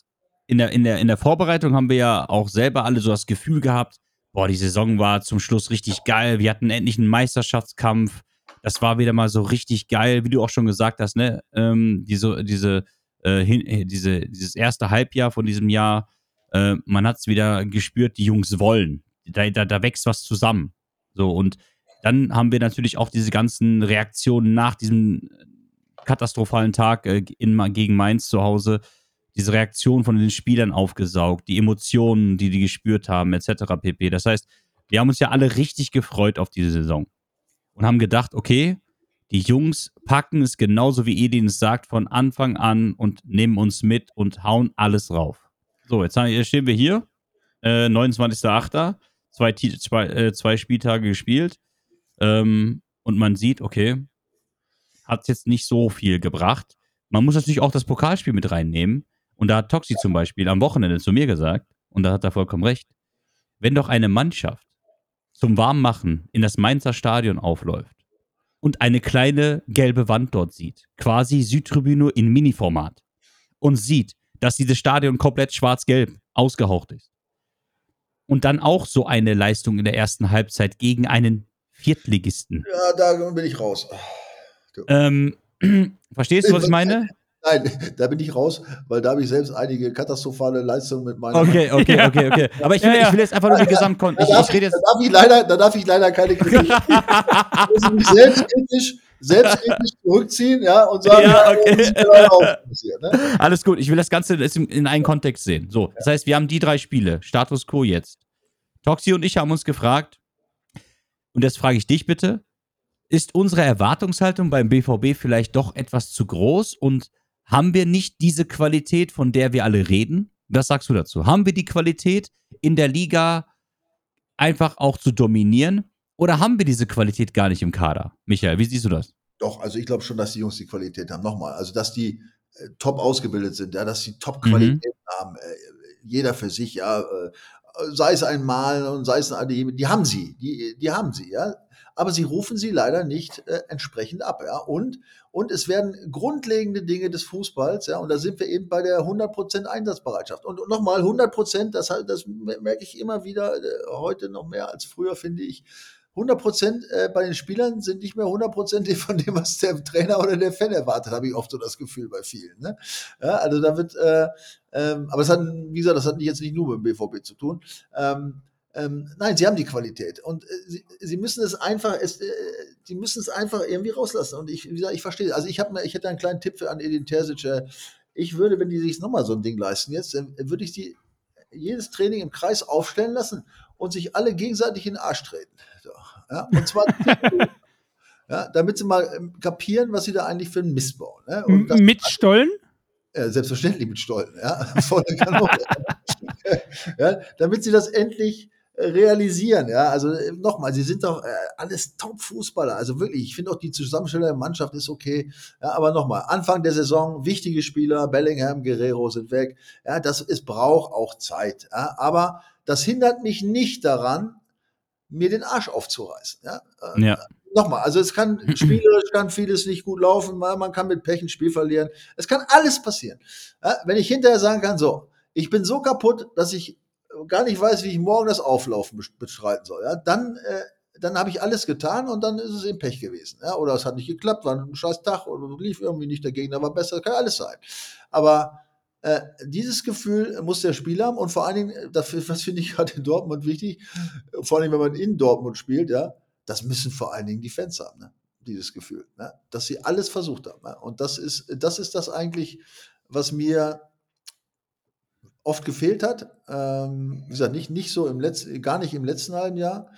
In der, in, der, in der Vorbereitung haben wir ja auch selber alle so das Gefühl gehabt, boah, die Saison war zum Schluss richtig geil. Wir hatten endlich einen Meisterschaftskampf. Das war wieder mal so richtig geil, wie du auch schon gesagt hast, ne? Ähm, diese, diese, äh, hin, äh, diese, dieses erste Halbjahr von diesem Jahr, äh, man hat es wieder gespürt, die Jungs wollen. Da, da, da wächst was zusammen. So, und dann haben wir natürlich auch diese ganzen Reaktionen nach diesem katastrophalen Tag äh, in, gegen Mainz zu Hause, diese Reaktion von den Spielern aufgesaugt, die Emotionen, die die gespürt haben, etc. pp. Das heißt, wir haben uns ja alle richtig gefreut auf diese Saison und haben gedacht, okay, die Jungs packen es genauso wie Edin es sagt von Anfang an und nehmen uns mit und hauen alles rauf. So, jetzt stehen wir hier, äh, 29.08 zwei, zwei, äh, zwei Spieltage gespielt. Ähm, und man sieht, okay, hat jetzt nicht so viel gebracht. Man muss natürlich auch das Pokalspiel mit reinnehmen. Und da hat Toxi zum Beispiel am Wochenende zu mir gesagt, und da hat er vollkommen recht, wenn doch eine Mannschaft zum Warmmachen in das Mainzer Stadion aufläuft und eine kleine gelbe Wand dort sieht, quasi Südtribüne in Mini-Format, und sieht, dass dieses Stadion komplett schwarz-gelb ausgehaucht ist, und dann auch so eine Leistung in der ersten Halbzeit gegen einen Viertligisten. Ja, da bin ich raus. Ähm, verstehst du, was ich meine? Nein, da bin ich raus, weil da habe ich selbst einige katastrophale Leistungen mit meinen. Okay, okay, okay, okay. Aber ich will, ich will jetzt einfach nur die Gesamtkontext. Da, ich, da, darf ich leider, da darf ich leider keine Kritik. ich muss mich selbstkritisch, selbstkritisch zurückziehen, ja, und sagen, ja, okay. ja, ne? Alles gut, ich will das Ganze in einen Kontext sehen. So, das heißt, wir haben die drei Spiele, Status quo jetzt. Toxi und ich haben uns gefragt, und jetzt frage ich dich bitte, ist unsere Erwartungshaltung beim BVB vielleicht doch etwas zu groß und haben wir nicht diese Qualität, von der wir alle reden? Was sagst du dazu? Haben wir die Qualität, in der Liga einfach auch zu dominieren? Oder haben wir diese Qualität gar nicht im Kader? Michael, wie siehst du das? Doch, also ich glaube schon, dass die Jungs die Qualität haben. Nochmal, also dass die äh, top ausgebildet sind, ja, dass sie top Qualität mhm. haben. Äh, jeder für sich, ja, äh, sei es ein Malen und sei es ein Adeyemi, die haben sie, die, die haben sie, ja. Aber sie rufen sie leider nicht äh, entsprechend ab, ja. Und, und es werden grundlegende Dinge des Fußballs, ja. Und da sind wir eben bei der 100% Einsatzbereitschaft. Und, und nochmal 100%, das, das merke ich immer wieder, äh, heute noch mehr als früher, finde ich, 100 Prozent äh, bei den Spielern sind nicht mehr 100 Prozent von dem, was der Trainer oder der Fan erwartet, habe ich oft so das Gefühl bei vielen. Ne? Ja, also da wird, äh, ähm, aber es hat, wie gesagt, das hat jetzt nicht nur mit dem BVB zu tun. Ähm, ähm, nein, sie haben die Qualität und äh, sie, sie, müssen es einfach, es, äh, sie müssen es einfach irgendwie rauslassen. Und ich, wie gesagt, ich verstehe. Also ich habe, ich hätte einen kleinen Tipp für an Edin Terzic. Äh, ich würde, wenn die sich nochmal so ein Ding leisten jetzt, würde ich die jedes Training im Kreis aufstellen lassen und sich alle gegenseitig in den Arsch treten. So, ja? Und zwar, ja, damit sie mal ähm, kapieren, was sie da eigentlich für einen Mist bauen. Ne? Mit Stollen? äh, selbstverständlich mit Stollen, ja, volle Kanone. ja, damit sie das endlich realisieren, ja, also äh, nochmal, sie sind doch äh, alles Top-Fußballer, also wirklich, ich finde auch die Zusammenstellung der Mannschaft ist okay, ja, aber nochmal, Anfang der Saison, wichtige Spieler, Bellingham, Guerrero sind weg, ja, das, es braucht auch Zeit, ja, aber das hindert mich nicht daran, mir den Arsch aufzureißen, ja, Äh, Ja. nochmal, also es kann spielerisch kann vieles nicht gut laufen, man man kann mit Pech ein Spiel verlieren. Es kann alles passieren. Ja, wenn ich hinterher sagen kann, so, ich bin so kaputt, dass ich gar nicht weiß, wie ich morgen das Auflaufen bes- bestreiten soll, ja, dann, äh, dann habe ich alles getan und dann ist es eben Pech gewesen. Ja, oder es hat nicht geklappt, war ein scheiß Tag oder lief irgendwie nicht, der Gegner war besser, kann alles sein. Aber äh, dieses Gefühl muss der Spieler haben und vor allen Dingen, äh, dafür, was finde ich gerade in Dortmund wichtig, vor allem wenn man in Dortmund spielt, ja, das müssen vor allen Dingen die Fans haben, ne? dieses Gefühl, ne? dass sie alles versucht haben. Ne? Und das ist, das ist das eigentlich, was mir oft gefehlt hat. Ähm, wie gesagt, nicht, nicht so im letzten, gar nicht im letzten halben Jahr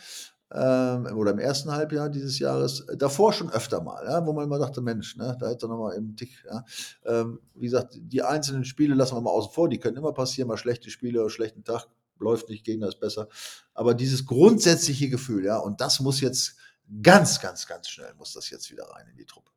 ähm, oder im ersten Halbjahr dieses Jahres, davor schon öfter mal, ja, wo man immer dachte, Mensch, ne, da hätte er nochmal im Tick, ja. ähm, wie gesagt, die einzelnen Spiele lassen wir mal außen vor, die können immer passieren, mal schlechte Spiele oder schlechten Tag, läuft nicht, Gegner ist besser. Aber dieses grundsätzliche Gefühl, ja, und das muss jetzt ganz, ganz, ganz schnell, muss das jetzt wieder rein in die Truppe.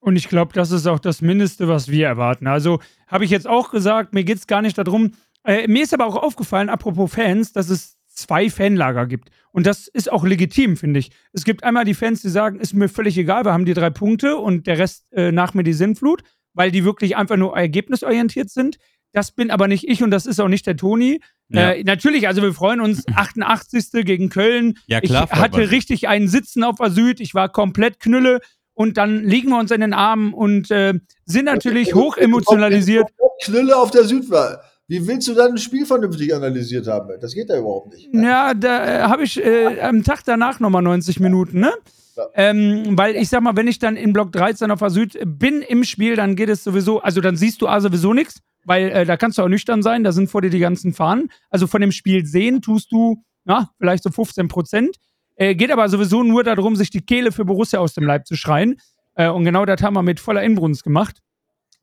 Und ich glaube, das ist auch das Mindeste, was wir erwarten. Also habe ich jetzt auch gesagt, mir geht es gar nicht darum. Äh, mir ist aber auch aufgefallen, apropos Fans, dass es zwei Fanlager gibt. Und das ist auch legitim, finde ich. Es gibt einmal die Fans, die sagen, ist mir völlig egal, wir haben die drei Punkte und der Rest äh, nach mir die Sinnflut, weil die wirklich einfach nur ergebnisorientiert sind. Das bin aber nicht ich und das ist auch nicht der Toni. Ja. Äh, natürlich, also wir freuen uns, 88. gegen Köln. Ja, klar, Ich hatte sich. richtig einen Sitzen auf der Süd, ich war komplett Knülle und dann liegen wir uns in den Armen und äh, sind natürlich hoch emotionalisiert. Knülle auf der Süd war. Wie willst du dann ein Spiel vernünftig analysiert haben? Das geht ja überhaupt nicht. Ja, da äh, habe ich äh, am Tag danach nochmal 90 Minuten, ne? Ja. Ähm, weil ich sag mal, wenn ich dann in Block 13 auf der Süd bin im Spiel, dann geht es sowieso, also dann siehst du A sowieso nichts, weil äh, da kannst du auch nüchtern sein, da sind vor dir die ganzen Fahnen. Also von dem Spiel sehen tust du, ja, vielleicht so 15 Prozent. Äh, geht aber sowieso nur darum, sich die Kehle für Borussia aus dem Leib zu schreien. Äh, und genau das haben wir mit voller Inbrunst gemacht.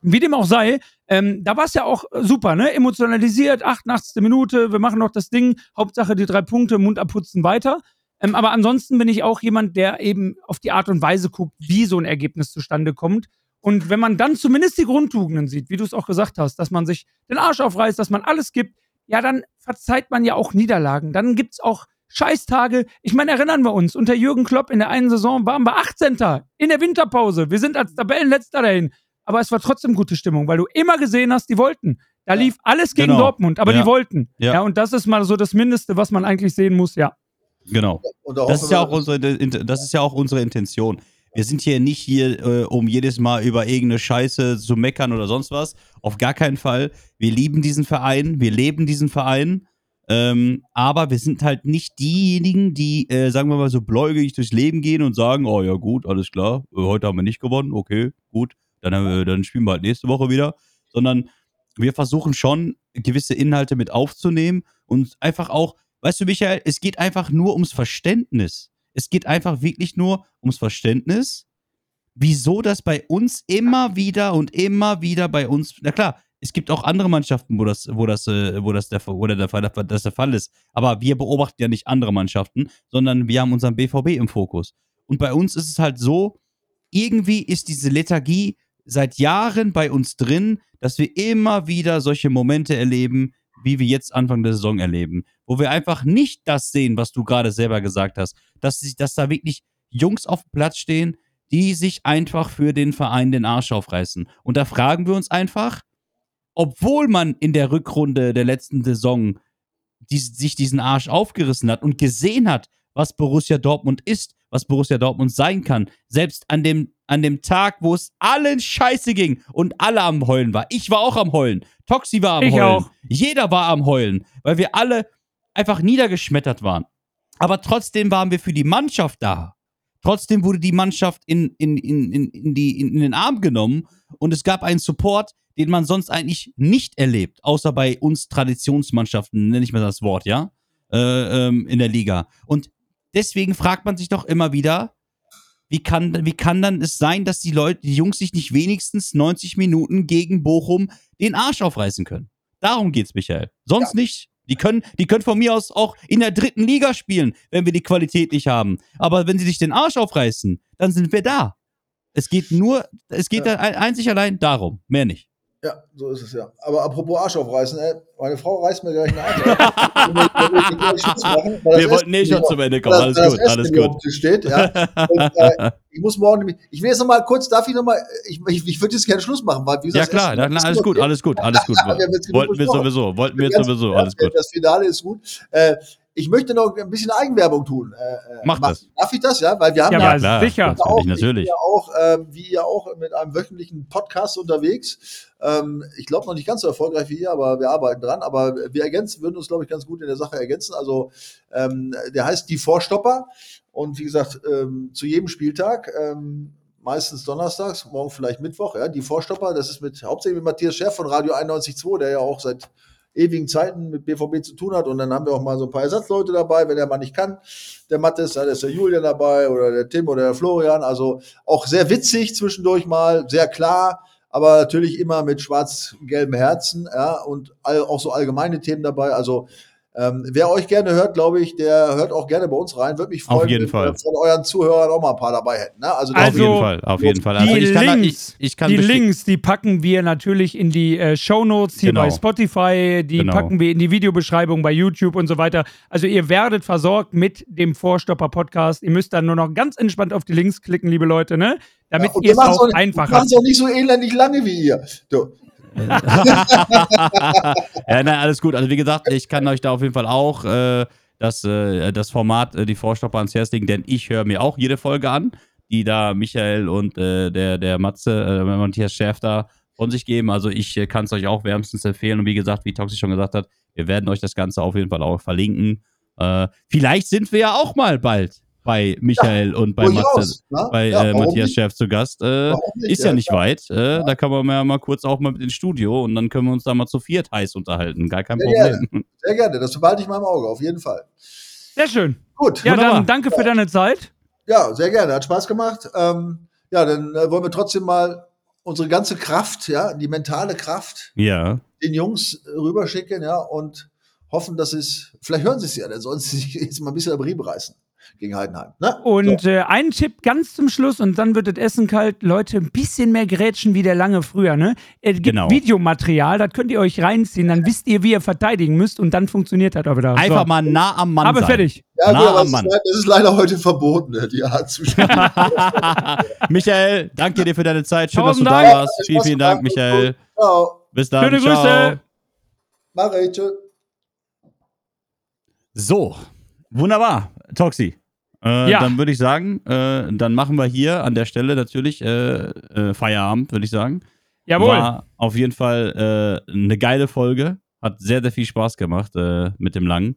Wie dem auch sei, ähm, da war es ja auch super, ne? Emotionalisiert, 88. Minute, wir machen noch das Ding, Hauptsache die drei Punkte, Mund abputzen weiter. Ähm, aber ansonsten bin ich auch jemand, der eben auf die Art und Weise guckt, wie so ein Ergebnis zustande kommt. Und wenn man dann zumindest die Grundtugenden sieht, wie du es auch gesagt hast, dass man sich den Arsch aufreißt, dass man alles gibt, ja, dann verzeiht man ja auch Niederlagen. Dann gibt's auch Scheißtage. Ich meine, erinnern wir uns, unter Jürgen Klopp in der einen Saison waren wir 18. in der Winterpause. Wir sind als Tabellenletzter dahin. Aber es war trotzdem gute Stimmung, weil du immer gesehen hast, die wollten. Da Ja. lief alles gegen Genau. Dortmund, aber Ja. die wollten. Ja. Ja. und das ist mal so das Mindeste, was man eigentlich sehen muss, ja. Genau. Das ist ja auch unsere, das ist ja auch unsere Intention. Wir sind hier nicht hier, äh, um jedes Mal über irgendeine Scheiße zu meckern oder sonst was. Auf gar keinen Fall. Wir lieben diesen Verein, wir leben diesen Verein. Ähm, aber wir sind halt nicht diejenigen, die, äh, sagen wir mal, so bläugig durchs Leben gehen und sagen, oh ja gut, alles klar, äh, heute haben wir nicht gewonnen, okay, gut, dann, wir, dann spielen wir halt nächste Woche wieder. Sondern wir versuchen schon, gewisse Inhalte mit aufzunehmen und einfach auch, weißt du, Michael, es geht einfach nur ums Verständnis. Es geht einfach wirklich nur ums Verständnis, wieso das bei uns immer wieder und immer wieder bei uns, na klar, es gibt auch andere Mannschaften, wo das, wo das, äh, wo das der, wo der, Fall, das der Fall ist. Aber wir beobachten ja nicht andere Mannschaften, sondern wir haben unseren BVB im Fokus. Und bei uns ist es halt so, irgendwie ist diese Lethargie seit Jahren bei uns drin, dass wir immer wieder solche Momente erleben, wie wir jetzt Anfang der Saison erleben, wo wir einfach nicht das sehen, was du gerade selber gesagt hast, dass, dass da wirklich Jungs auf dem Platz stehen, die sich einfach für den Verein den Arsch aufreißen. Und da fragen wir uns einfach, obwohl man in der Rückrunde der letzten Saison die, sich diesen Arsch aufgerissen hat und gesehen hat, was Borussia Dortmund ist, was Borussia Dortmund sein kann. Selbst an dem, an dem Tag, wo es allen scheiße ging und alle am Heulen war. Ich war auch am Heulen. Toxi war am Ich Heulen. auch. Jeder war am Heulen, weil wir alle einfach niedergeschmettert waren. Aber trotzdem waren wir für die Mannschaft da. Trotzdem wurde die Mannschaft in, in, in, in, in, die, in, in den Arm genommen und es gab einen Support, den man sonst eigentlich nicht erlebt, außer bei uns Traditionsmannschaften, nenne ich mal das Wort, ja, äh, ähm, in der Liga. Und deswegen fragt man sich doch immer wieder, wie kann, wie kann dann es sein, dass die Leute, die Jungs sich nicht wenigstens 90 Minuten gegen Bochum den Arsch aufreißen können? Darum geht's, Michael. Sonst nicht. Die können, die können von mir aus auch in der dritten Liga spielen, wenn wir die Qualität nicht haben. Aber wenn sie sich den Arsch aufreißen, dann sind wir da. Es geht nur, es geht Ja. einzig allein darum, mehr nicht. Ja, so ist es ja. Aber apropos Arsch aufreißen, ey, meine Frau reißt mir gleich einen Arsch auf. Wir machen, das wollten eh Essen schon nicht zum Ende kommen. das- Alles das gut, Essen alles nicht gut. steht, ja. Und, äh, ich muss morgen nämlich, ich will jetzt noch mal kurz, darf ich noch mal, ich, ich, ich würde jetzt gerne Schluss machen, weil wie Ja klar, na, na, alles gut, alles gut, alles gut. Jetzt genug Wollten wir sowieso, wollten wir sowieso, alles gut. Das Finale ist gut. Äh, ich möchte noch ein bisschen Eigenwerbung tun. Äh, äh, Mach mach- das. Darf ich das, ja? Weil wir haben Ja, ja, klar, sicher. natürlich, auch, natürlich. Ich bin ja auch, ähm, wie ihr auch, mit einem wöchentlichen Podcast unterwegs. Ähm, ich glaube noch nicht ganz so erfolgreich wie ihr, aber wir arbeiten dran. Aber wir ergänzen, würden uns, glaube ich, ganz gut in der Sache ergänzen. Also ähm, der heißt Die Vorstopper. Und wie gesagt, ähm, zu jedem Spieltag, ähm, meistens donnerstags, morgen vielleicht Mittwoch, ja, die Vorstopper, das ist mit hauptsächlich mit Matthias Scherf von Radio 91.2, der ja auch seit ewigen Zeiten mit BVB zu tun hat. Und dann haben wir auch mal so ein paar Ersatzleute dabei, wenn der mal nicht kann. Der Mattes, da ist der Julian dabei oder der Tim oder der Florian. Also auch sehr witzig zwischendurch mal, sehr klar, aber natürlich immer mit schwarz-gelben Herzen, ja, und all, auch so allgemeine Themen dabei. Also ähm, wer euch gerne hört, glaube ich, der hört auch gerne bei uns rein. Würde mich freuen, Auf jeden wenn Fall. wir von euren Zuhörern auch mal ein paar dabei hätten. Ne? Also, Auf Also, jeden Fall, auf jeden Fall. Also die ich kann, Links, ich, ich kann die Links, die packen wir natürlich in die äh, Shownotes hier Genau. bei Spotify, die Genau. packen wir in die Videobeschreibung bei YouTube und so weiter. Also ihr werdet versorgt mit dem Vorstopper-Podcast. Ihr müsst dann nur noch ganz entspannt auf die Links klicken, liebe Leute, ne? Damit und ihr es wir machen's auch Wir einfach machen habt. es auch nicht so elendig lange wie ihr. Du, Ja, nein, alles gut. Also wie gesagt, ich kann euch da auf jeden Fall auch äh, das, äh, das Format, äh, die Vorstopper ans Herz legen, denn ich höre mir auch jede Folge an, die da Michael und äh, der, der Matze, äh, Matthias Schärf von sich geben. Also ich äh, kann es euch auch wärmstens empfehlen. Und wie gesagt, wie Toxi schon gesagt hat, wir werden euch das Ganze auf jeden Fall auch verlinken. Vielleicht sind wir ja auch mal bald bei Michael und bei Matze. Ne? bei Ja, äh, Matthias? Schärf zu Gast. Äh, nicht? ist ja, nicht weit. Äh, Da kann man ja mal kurz auch mal mit ins Studio und dann können wir uns da mal zu viert heiß unterhalten. Gar kein Sehr Problem. Sehr gerne, das behalte ich mal im Auge, auf jeden Fall. Sehr schön. Gut, Ja, Wunderbar. dann danke für deine Zeit. Ja, sehr gerne. Hat Spaß gemacht. Ähm, ja, dann äh, wollen wir trotzdem mal unsere ganze Kraft, ja, die mentale Kraft Ja. den Jungs äh, rüberschicken, ja, und hoffen, dass es, vielleicht hören sie es ja, dann sollen sie sich jetzt mal ein bisschen am Riemen reißen gegen Heidenheim. Ne? Und äh, ein Tipp ganz zum Schluss und dann wird das Essen kalt. Leute, ein bisschen mehr grätschen wie der lange früher, ne? Es gibt Genau. Videomaterial, das könnt ihr euch reinziehen, dann wisst ihr, wie ihr verteidigen müsst und dann funktioniert das auch wieder. Einfach so. mal nah am Mann Aber sein. fertig. Ja, nah gut, aber am es Mann. das ist leider heute verboten, ne, die Art zu spielen. Michael, danke dir für deine Zeit. Schön, Tausend dass du Dank. da warst. Vielen, vielen Dank, Michael. Ciao. Bis dann. Schöne Ciao. Grüße. Mach ich. Tschüss. So, wunderbar, Toxi. Äh, Ja. Dann würde ich sagen, äh, dann machen wir hier an der Stelle natürlich äh, äh, Feierabend, würde ich sagen. Jawohl. War auf jeden Fall äh, eine geile Folge. Hat sehr, sehr viel Spaß gemacht äh, mit dem Langen,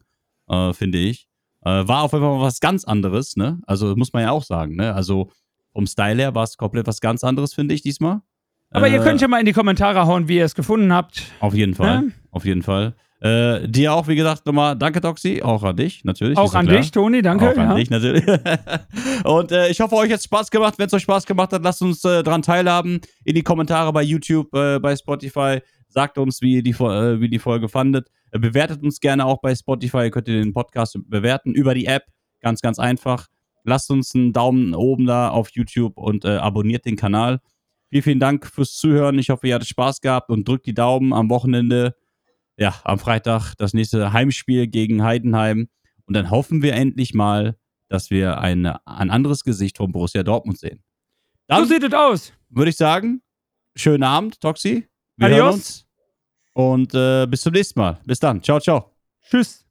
finde ich. War auf jeden Fall was ganz anderes, ne? Also muss man ja auch sagen, ne? Also vom Style her war es komplett was ganz anderes, finde ich, diesmal. Aber ihr könnt ja mal in die Kommentare hauen, wie ihr es gefunden habt. Auf jeden Fall. Ja. Auf jeden Fall. Äh, dir auch, wie gesagt, nochmal danke, Toxi. Auch an dich, natürlich. Auch an klar. dich, Toni, danke. Auch an ja. dich natürlich. und äh, ich hoffe, euch hat Spaß gemacht. Wenn es euch Spaß gemacht hat, lasst uns äh, dran teilhaben. In die Kommentare bei YouTube, äh, bei Spotify. Sagt uns, wie ihr die, äh, wie die Folge fandet. Äh, bewertet uns gerne auch bei Spotify. Ihr könnt ihr den Podcast bewerten über die App. Ganz, ganz einfach. Lasst uns einen Daumen oben da auf YouTube und abonniert den Kanal. Vielen, vielen Dank fürs Zuhören. Ich hoffe, ihr hattet Spaß gehabt und drückt die Daumen am Wochenende. Ja, am Freitag das nächste Heimspiel gegen Heidenheim. Und dann hoffen wir endlich mal, dass wir eine, ein anderes Gesicht von Borussia Dortmund sehen. So Dann sieht es aus. würde ich sagen, schönen Abend, Toxi. Wir Adios. hören uns. Und äh, bis zum nächsten Mal. Bis dann. Ciao, ciao. Tschüss.